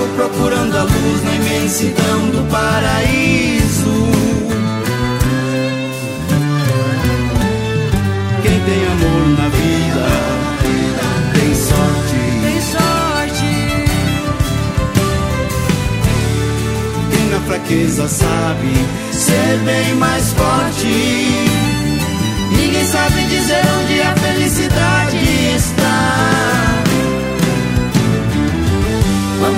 Cego procurando a luz na imensidão do paraíso. Quem tem amor na vida tem sorte. Tem sorte. Quem na fraqueza sabe ser bem mais forte. Ninguém sabe dizer onde a felicidade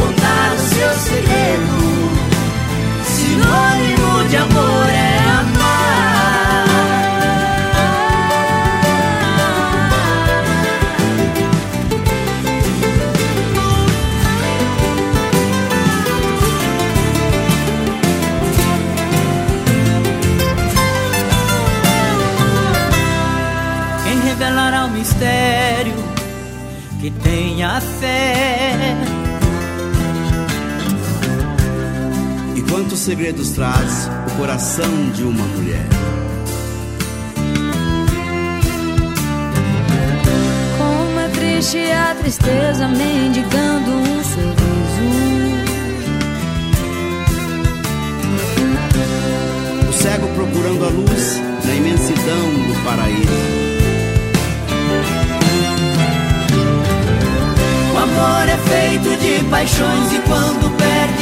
contar o seu segredo. Sinônimo de amor é amar. Quem revelará o mistério que tenha fé? Quantos segredos traz o coração de uma mulher? Como é triste a tristeza mendigando um sorriso. O cego procurando a luz na imensidão do paraíso. O amor é feito de paixões e quando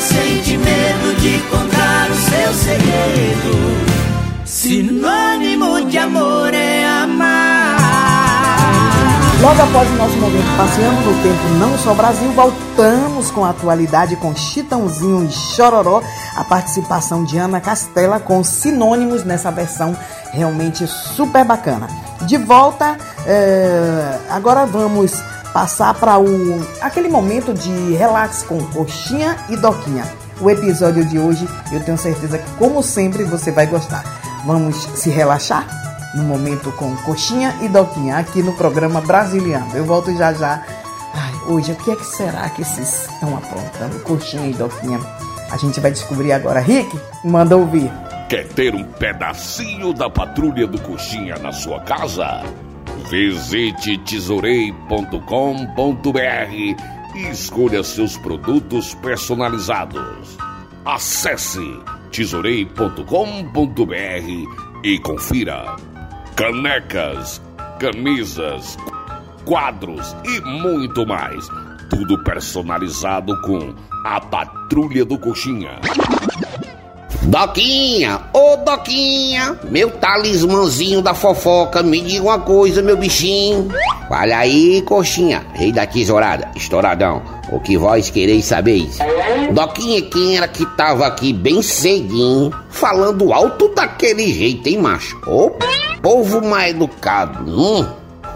sente medo de contar o seu segredo. Sinônimo de amor é amar. Logo após o nosso momento passeando no tempo Não Só Brasil, voltamos com a atualidade com Chitãozinho e Chororó, a participação de Ana Castela com sinônimos nessa versão realmente super bacana. De volta, eh, agora vamos passar para o aquele momento de relax com Coxinha e Doquinha. O episódio de hoje, eu tenho certeza que, como sempre, você vai gostar. Vamos se relaxar no momento com Coxinha e Doquinha aqui no programa Brasiliano. Eu volto já já. Ai, hoje, o que é que será que esses estão aprontando? Coxinha e Doquinha. A gente vai descobrir agora. Rick, manda ouvir. Quer ter um pedacinho da patrulha do Coxinha na sua casa? Visite tesourei.com.br e escolha seus produtos personalizados. Acesse tesourei.com.br e confira. Canecas, camisas, quadros e muito mais. Tudo personalizado com a Patrulha do Coxinha. Doquinha, ô Doquinha, meu talismãzinho da fofoca, me diga uma coisa, meu bichinho. Olha aí, coxinha, rei da tesourada, estouradão, o que vós quereis saber? Doquinha, quem era que tava aqui bem cedinho, falando alto daquele jeito, hein, macho? Ô, povo mal educado, hum.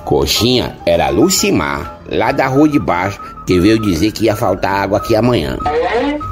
Coxinha, era Lucimar, lá da rua de baixo, que veio dizer que ia faltar água aqui amanhã.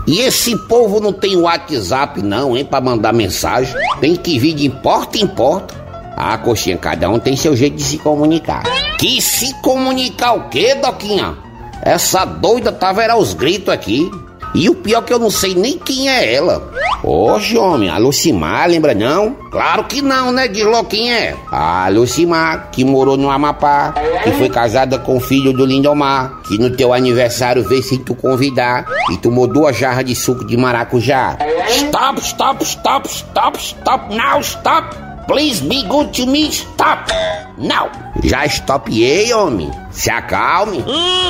E esse povo não tem WhatsApp não, hein, pra mandar mensagem. Tem que vir de porta em porta. Ah, coxinha, cada um tem seu jeito de se comunicar. Que se comunicar o quê, Doquinha? Essa doida tava era os gritos aqui. E o pior é que eu não sei nem quem é ela. Oxe, homem, a Lucimar, lembra não? Claro que não, né? Logo quem é. A Lucimar, que morou no Amapá, que foi casada com o filho do Lindomar, que no teu aniversário veio sem tu convidar e tomou duas jarras de suco de maracujá. Stop, stop, stop, stop, stop, now, stop! Please be good to me, stop! Não! Já estopiei, homem. Se acalme.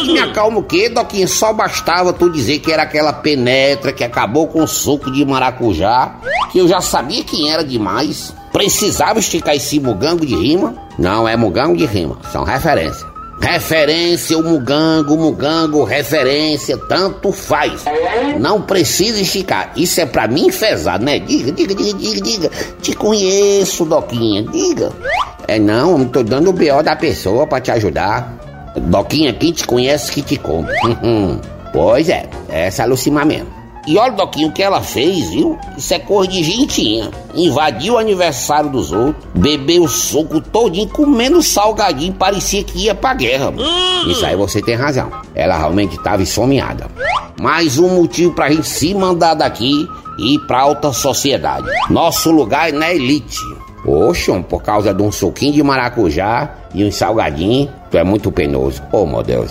Me acalma o quê, Doquinha? Só bastava tu dizer que era aquela penetra que acabou com o suco de maracujá, que eu já sabia quem era demais. Precisava esticar esse mugango de rima? Não é mugango de rima, são referências. Referência, o mugango, mugango, referência, tanto faz. Não precisa esticar. Isso é pra mim fezar, né? Diga, diga, diga, diga, diga. Te conheço, Doquinha, diga. É não, eu tô dando o B.O. da pessoa pra te ajudar. Doquinha, quem te conhece que te compra. pois é, essa é a Lucimar mesmo. E olha, Doquinho, o que ela fez, viu? Isso é cor de gentinha. Invadiu o aniversário dos outros, bebeu o suco todinho, comendo salgadinho, parecia que ia pra guerra. Isso aí você tem razão. Ela realmente estava esfomeada. Mais um motivo pra gente se mandar daqui e ir pra alta sociedade. Nosso lugar é na elite. Oxum, por causa de um suquinho de maracujá e um salgadinho, tu é muito penoso. Oh, meu Deus.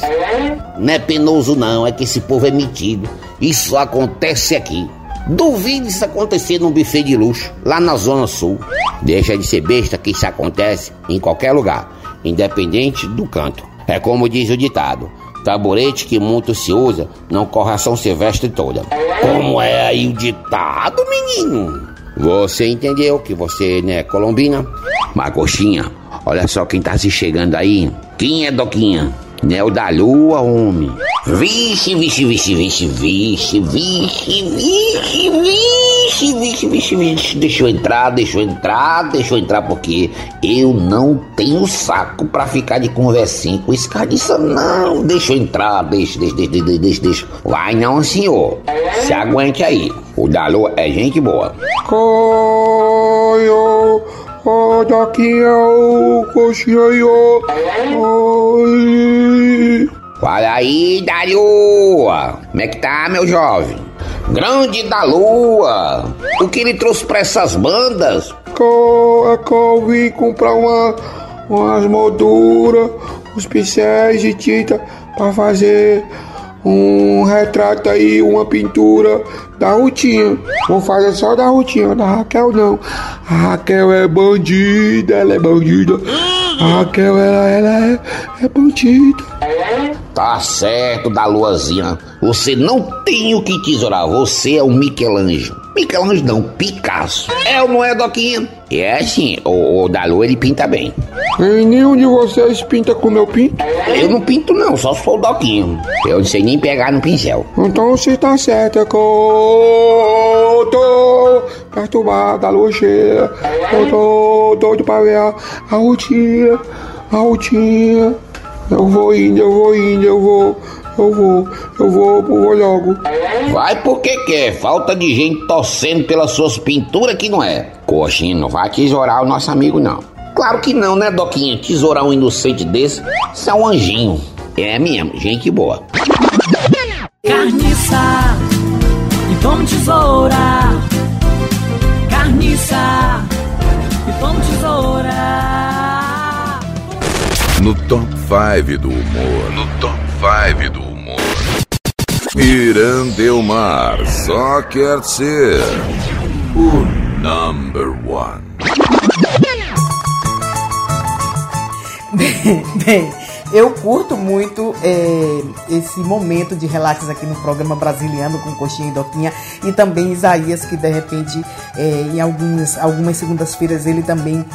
Não é penoso não, é que esse povo é metido. Isso acontece aqui. Duvide isso acontecer num buffet de luxo, lá na Zona Sul. Deixa de ser besta que isso acontece em qualquer lugar, independente do canto. É como diz o ditado: taburete que muito se usa, não corre a São Silvestre toda. Como é aí o ditado, menino? Você entendeu que você não é colombina? Macoxinha, olha só quem tá se chegando aí. Quem é Doquinha? Nel da Lua, homem. Vixe, vixe, vixe, vixe, vixe, vixe, vixe, Vixe, vixe, vixe, vixe, deixa eu entrar, deixa eu entrar, deixa eu entrar, porque eu não tenho saco pra ficar de conversinha com esse carniça, não. Deixa eu entrar, deixa, deixa, deixa, deixa, deixa, deixa. Vai não, senhor. Se aguente aí. O Dalô é gente boa. Coio, ó, daqui é o coxinho. Oi. Fala aí, da lua! Como é que tá, meu jovem? Grande da lua! O que ele trouxe pra essas bandas? Co, é eu vim comprar uma, umas molduras, uns pincéis de tinta pra fazer um retrato aí, uma pintura da Rutinha. Vou fazer só da Rutinha, da Raquel não. A Raquel é bandida, ela é bandida. A Raquel, ela, ela é, é bandida. Tá certo, da luazinha. Você não tem o que tesourar, você é o Michelangelo. Michelangelo não, Picasso. É ou não é, Doquinha? É o, o da lua ele pinta bem. E nenhum de vocês pinta como eu pinto? Eu não pinto não, só o Doquinho. Eu não sei nem pegar no pincel. Então você tá certo, é que eu tô perturbado, a lua cheia. Eu tô doido pra ver a, a rotina, a rotina. Eu vou indo, eu vou indo, eu vou, eu vou, eu vou, eu vou logo. Vai porque quer, falta de gente torcendo pelas suas pinturas que não é. Coxinha, não vai tesourar o nosso amigo não. Claro que não, né, Doquinha? Tesourar um inocente desse, isso é um anjinho. É mesmo, gente boa. Carniça e vamos tesoura. Carniça e vamos tesoura. No top 5 do humor. No top 5 do humor. Irandelmar só quer ser o number one. Bem, eu curto muito é, esse momento de relax aqui no programa Brasiliano com Coxinha e Doquinha e também Isaías, que de repente é, em algumas, algumas segundas-feiras ele também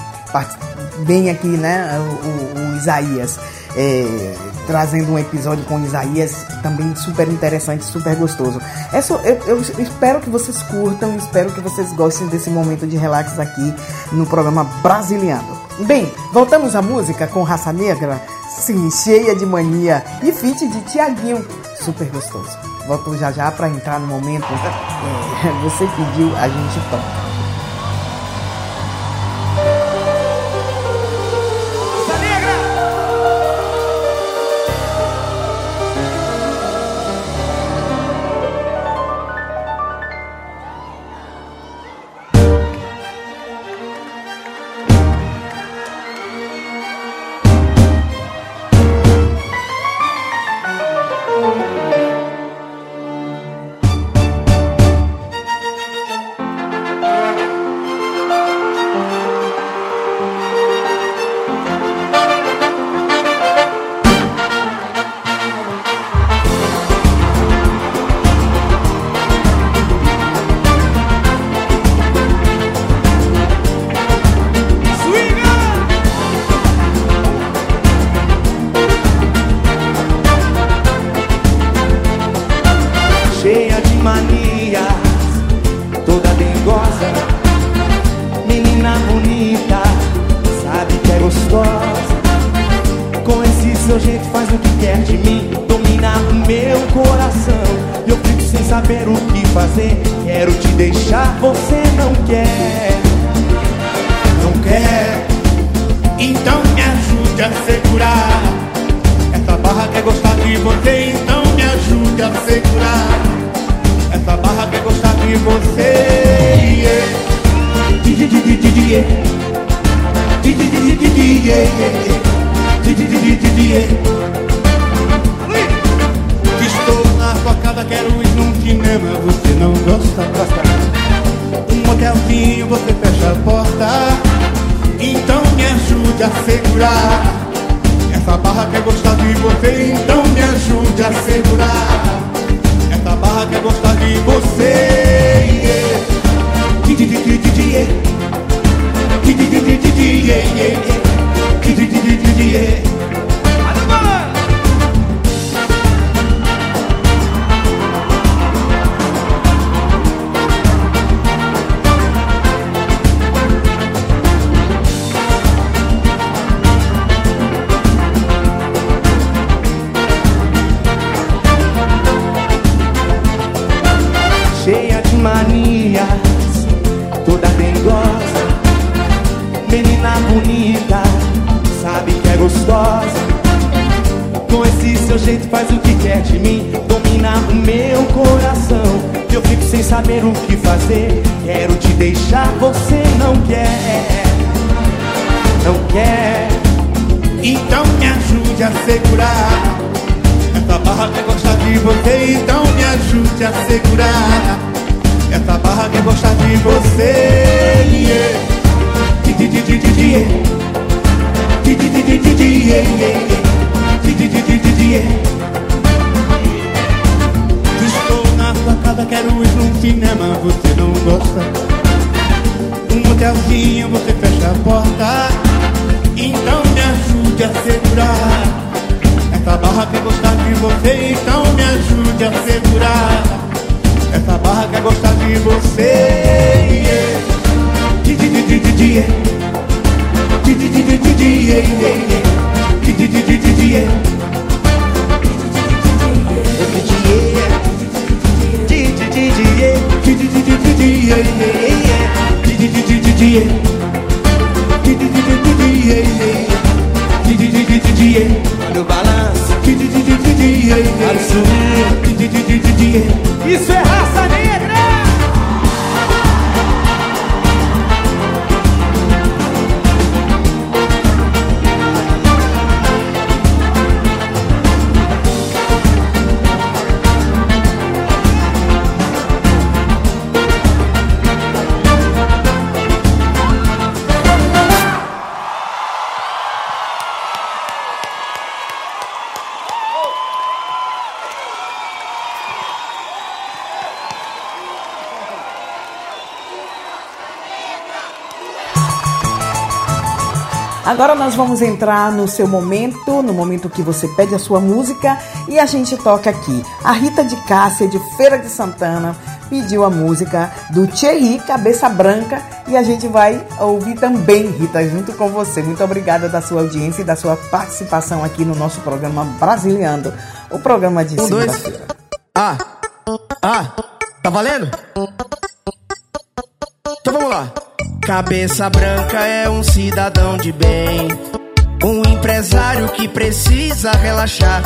vem aqui, né? O, o- Isaías. é, trazendo um episódio com Isaías também super interessante, super gostoso. É só- eu, eu espero que vocês curtam, espero que vocês gostem desse momento de relax aqui no programa Brasiliano. Bem, voltamos à música com Raça Negra, sim, cheia de mania e feat de Tiaguinho, super gostoso. Volto já já para entrar no momento. é, você pediu, a gente toca. Saber o que fazer, quero te deixar, você não quer, não quer. Então me ajude a segurar. Essa barra quer gostar de você, então me ajude a segurar. Essa barra quer gostar de você. yeah. Casa, quero ir num cinema, você não gosta, gosta. Um motelzinho, você fecha a porta. Então me ajude a segurar. Essa barra quer gostar de você, então me ajude a segurar. Essa barra quer gostar de você. yeah. Jeito faz o que quer de mim, domina o meu coração. Eu fico sem saber o que fazer. Quero te deixar, você não quer, não quer. Então me ajude a segurar. Essa barra quer gostar de você, então me ajude a segurar. Essa barra quer gostar de você. Yeah. Estou na sua casa, quero ir num cinema, você não gosta. Um hotelzinho, você fecha a porta. Então me ajude a segurar. Essa barra quer gostar de você, então me ajude a segurar. Essa barra quer gostar de você. Yeah. No balanço. Di, di, Agora nós vamos entrar no seu momento, no momento que você pede a sua música e a gente toca aqui. A Rita de Cássia, de Feira de Santana, pediu a música do Thierry, Cabeça Branca, e a gente vai ouvir também, Rita, junto com você. Muito obrigada da sua audiência e da sua participação aqui no nosso programa Brasiliando, o programa de Um, dois. segunda-feira. Ah, ah, tá valendo? Então vamos lá. Cabeça branca é um cidadão de bem, um empresário que precisa relaxar.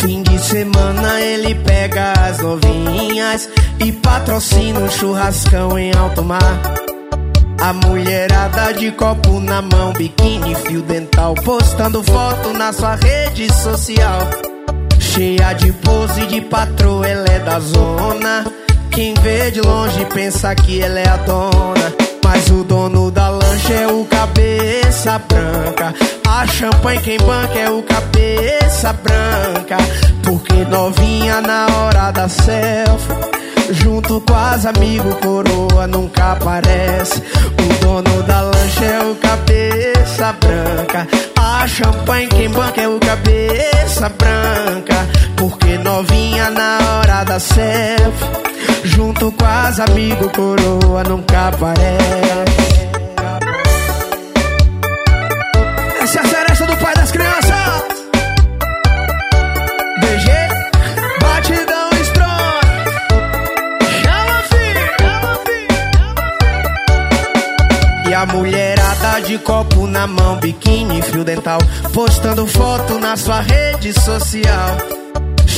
Fim de semana ele pega as novinhas e patrocina um churrascão em alto mar. A mulherada de copo na mão, biquíni, fio dental, postando foto na sua rede social. Cheia de pose de patroa, ela é da zona. Quem vê de longe pensa que ela é a dona. Mas o dono da lancha é o cabeça branca. A champanhe quem banca é o cabeça branca. Porque novinha na hora da selfie. Junto com as amigos, coroa nunca aparece. O dono da lancha é o cabeça branca. A champanhe quem banca é o cabeça branca. Porque novinha na hora da selfie. Junto com as amigos, coroa nunca aparece. Essa é a seresta do pai das crianças. BG, batidão strong. Chama, filho, chama, filho. E a mulherada de copo na mão, biquíni, fio dental, postando foto na sua rede social.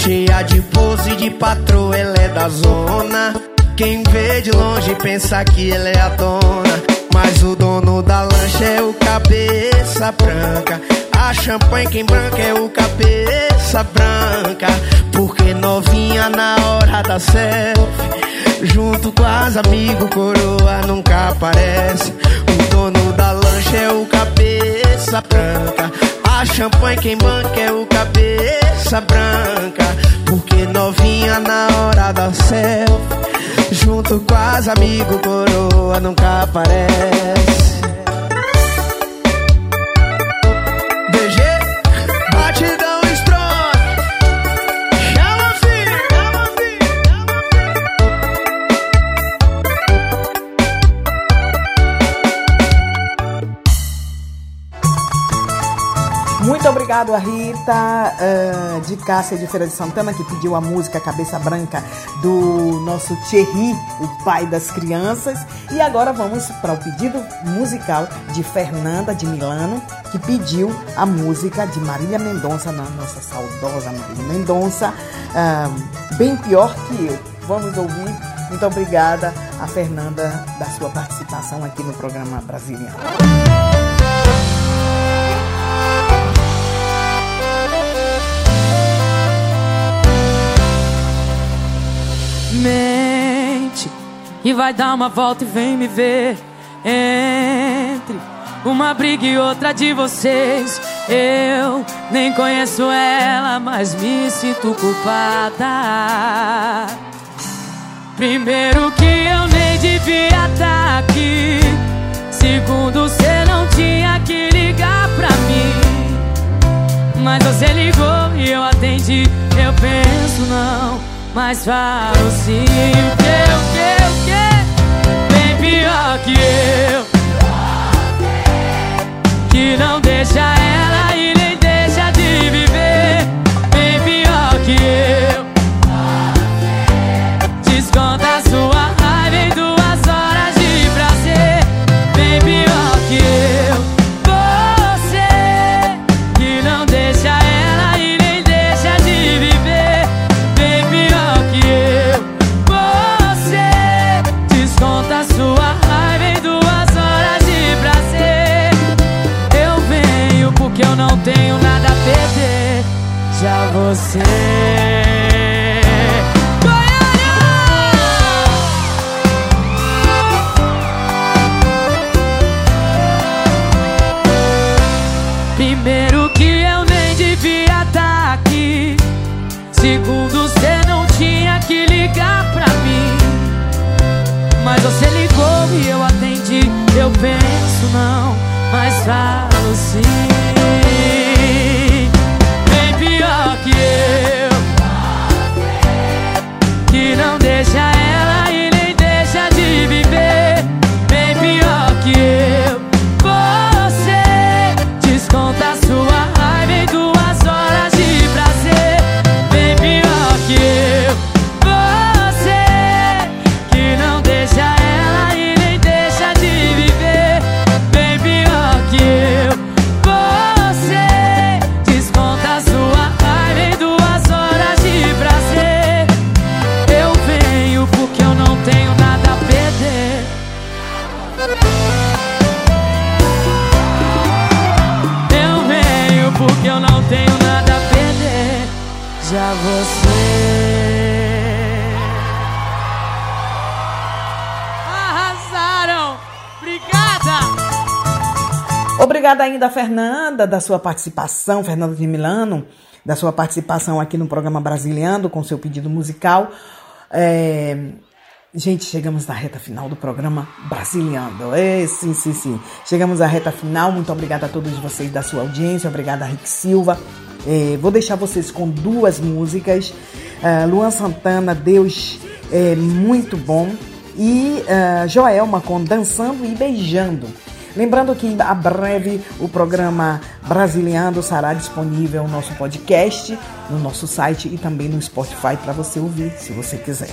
Cheia de pose de patroa, ela é da zona. Quem vê de longe pensa que ela é a dona. Mas o dono da lancha é o cabeça branca. A champanhe quem branca é o cabeça branca. Porque novinha na hora da selfie. Junto com as amigos, coroa nunca aparece. O dono da lancha é o cabeça branca. Champanhe quem banca é o cabeça branca. Porque novinha na hora da selfie. Junto com as amigos, coroa nunca aparece. Obrigado a Rita uh, de Cássia de Feira de Santana que pediu a música Cabeça Branca do nosso Thierry, o pai das crianças. E agora vamos para o pedido musical de Fernanda de Milano, que pediu a música de Marília Mendonça, na nossa saudosa Marília Mendonça, uh, bem pior que eu. Vamos ouvir. Muito obrigada a Fernanda da sua participação aqui no programa Brasiliano. Mente e vai dar uma volta e vem me ver. Entre uma briga e outra de vocês. Eu nem conheço ela, mas me sinto culpada. Primeiro que eu nem devia estar aqui. Segundo, você não tinha que ligar pra mim. Mas você ligou e eu atendi. Eu penso, não, mas falo sim. Que, o que, o que? Bem pior que eu. Que não deixa ela Primeiro que eu nem devia estar aqui. Segundo, você não tinha que ligar pra mim. Mas você ligou e eu atendi. Eu penso não, mas falo sim. Obrigada ainda, Fernanda, da sua participação, Fernanda de Milano, da sua participação aqui no programa Brasiliano com seu pedido musical. É, Gente, chegamos na reta final do programa Brasiliano. É, sim, sim, sim. Chegamos à reta final. Muito obrigada a todos vocês da sua audiência. Obrigada Rick Silva. É, vou deixar vocês com duas músicas. Uh, Luan Santana, Deus é muito bom. E uh, Joelma com Dançando e Beijando. Lembrando que a breve o programa Brasiliano será disponível no nosso podcast, no nosso site e também no Spotify para você ouvir, se você quiser.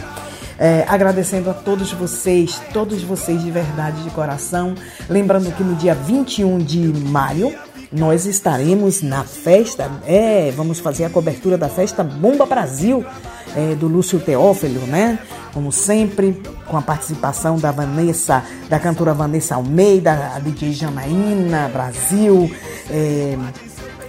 É, agradecendo a todos vocês, todos vocês de verdade, de coração. Lembrando que no dia 21 de maio nós estaremos na festa, é, vamos fazer a cobertura da festa Bomba Brasil é, do Lúcio Teófilo, né? Como sempre, com a participação da Vanessa, da cantora Vanessa Almeida, a DJ Janaína Brasil, é,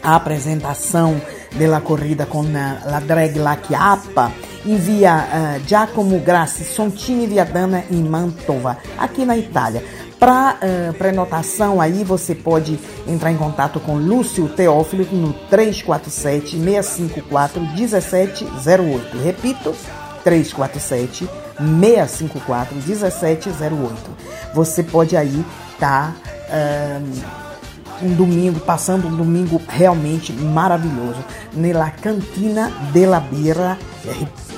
a apresentação della corrida com a, la drag La Chiappa em via uh, Giacomo Grassi, Sontini Viadana em Mantova, aqui na Itália. Para uh, prenotação aí você pode entrar em contato com Lúcio Teófilo no 347 654 1708. Repito, 347 654 1708. Você pode aí estar tá, uh, um domingo, passando um domingo realmente maravilhoso, nella Cantina della Birra É,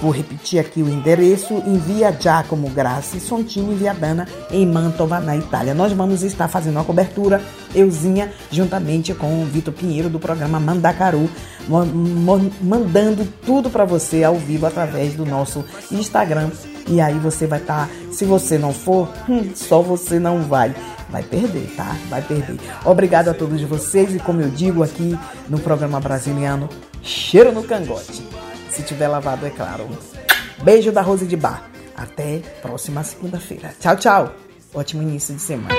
Vou repetir aqui o endereço: em Via Giacomo Grassi, Sontini, Viadana, em Mantova, na Itália. Nós vamos estar fazendo a cobertura, euzinha, juntamente com o Vitor Pinheiro do programa Mandacaru, mandando tudo para você ao vivo através do nosso Instagram. E aí você vai estar, se você não for, hum, só você não vai. Vai perder, tá? Vai perder. Obrigado a todos vocês e como eu digo aqui no programa brasiliano, cheiro no cangote. Se tiver lavado, é claro. Beijo da Rose de Bar. Até próxima segunda-feira. Tchau, tchau. Ótimo início de semana.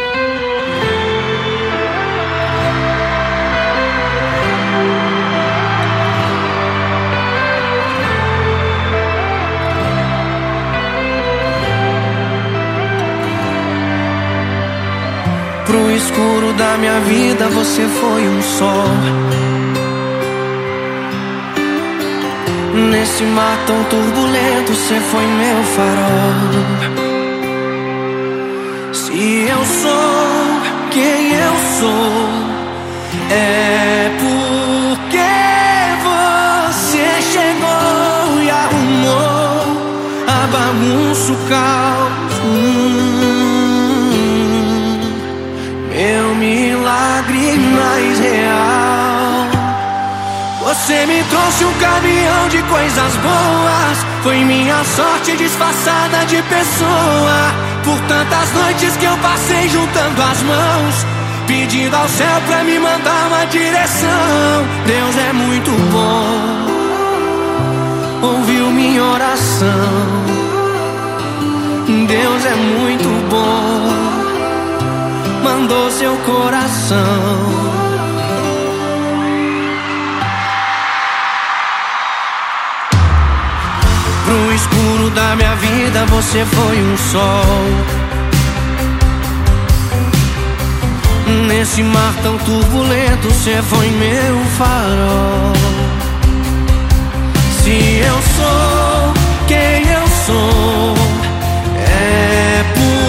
Pro escuro da minha vida você foi um sol. Nesse mar tão turbulento você foi meu farol. Se eu sou quem eu sou, é porque você chegou e arrumou a bagunça, o caos. Hum, meu milagre mais real. Você me trouxe um caminhão de coisas boas. Foi minha sorte disfarçada de pessoa. Por tantas noites que eu passei juntando as mãos. Pedindo ao céu pra me mandar uma direção. Deus é muito bom. Ouviu minha oração. Deus é muito bom. Mandou seu coração. Pro escuro da minha vida você foi um sol. Nesse mar tão turbulento você foi meu farol. Se eu sou quem eu sou, é porque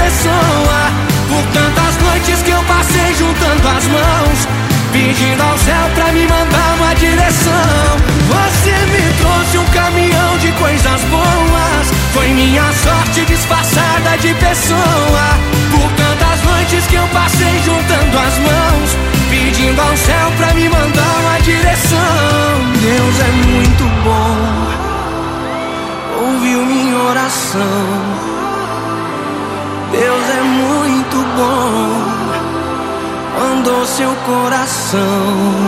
pessoa. Por tantas noites que eu passei juntando as mãos. Pedindo ao céu pra me mandar uma direção. Você me trouxe um caminhão de coisas boas. Foi minha sorte disfarçada de pessoa. Por tantas noites que eu passei juntando as mãos. Pedindo ao céu pra me mandar coração.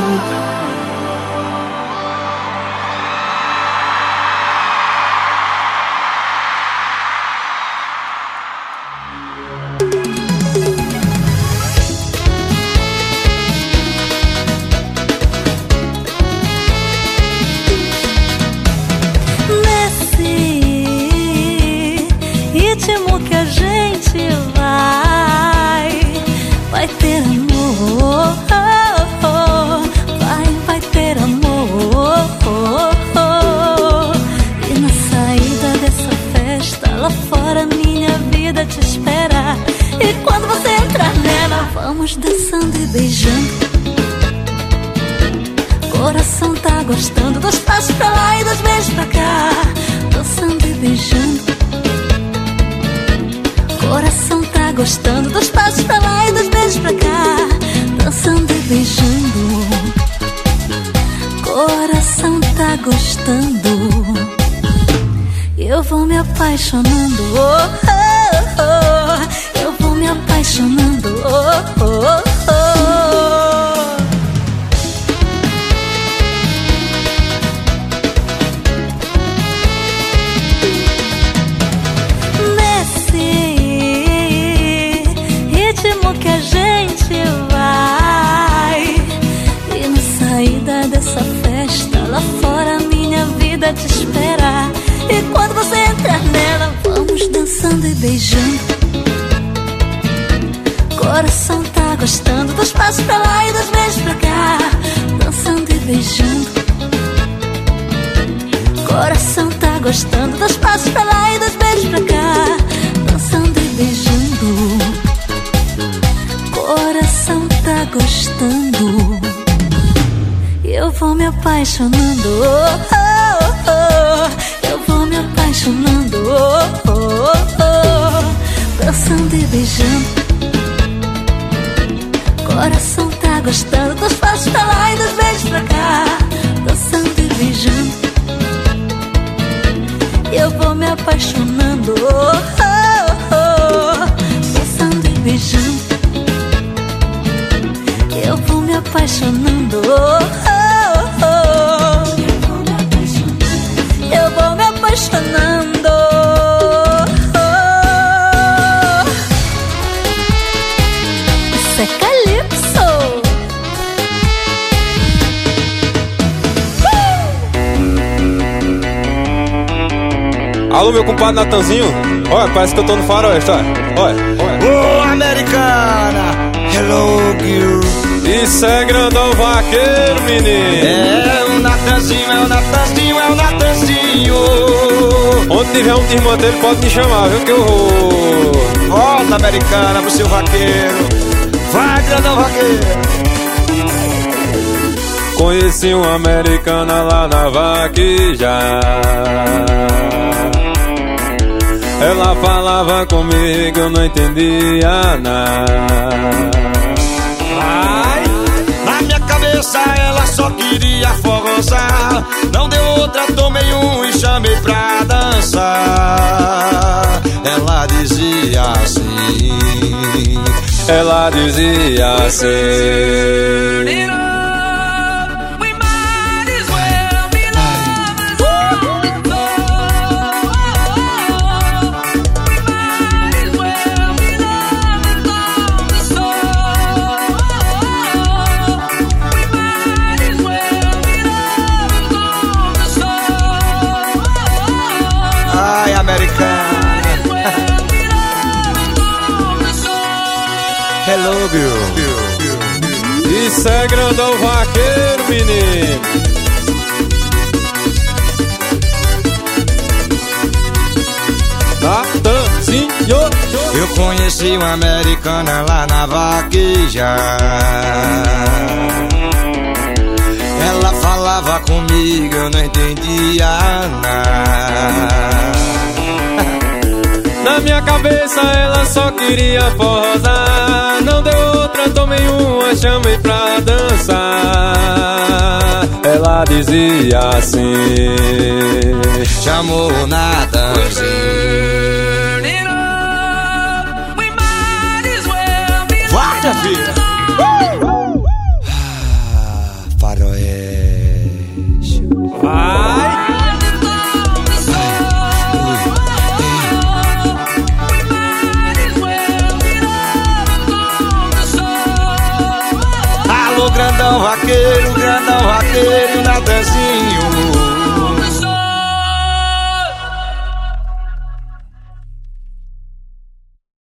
Apaixonando. Oh. Isso é calypso. Alô, meu compadre Natanzinho. Olha, parece que eu tô no faroeste, olha. Olha, olha. Ô, americana, hello, girl. Isso é grandão vaqueiro, menino. É o Natanzinho, é o Natanzinho, é o Natanzinho. Onde tiver um dele, pode me chamar, viu que eu vou. Volta, americana, pro seu vaqueiro. Vai, grandão vaqueiro. Conheci uma americana lá na vaqueja. Ela falava comigo, eu não entendia nada. Ai, na minha cabeça ela só queria Não deu outra, tomei um e chamei pra dançar. Ela dizia assim. Ela dizia assim. Isso é grandão vaqueiro, menino. Natanzinho. Eu conheci uma americana lá na vaqueja. Ela falava comigo, eu não entendia nada. Na minha cabeça ela só queria forrosar Não deu outra, tomei chamei pra dançar Ela dizia assim Chamou o Natanzinho. Vai, minha Alô,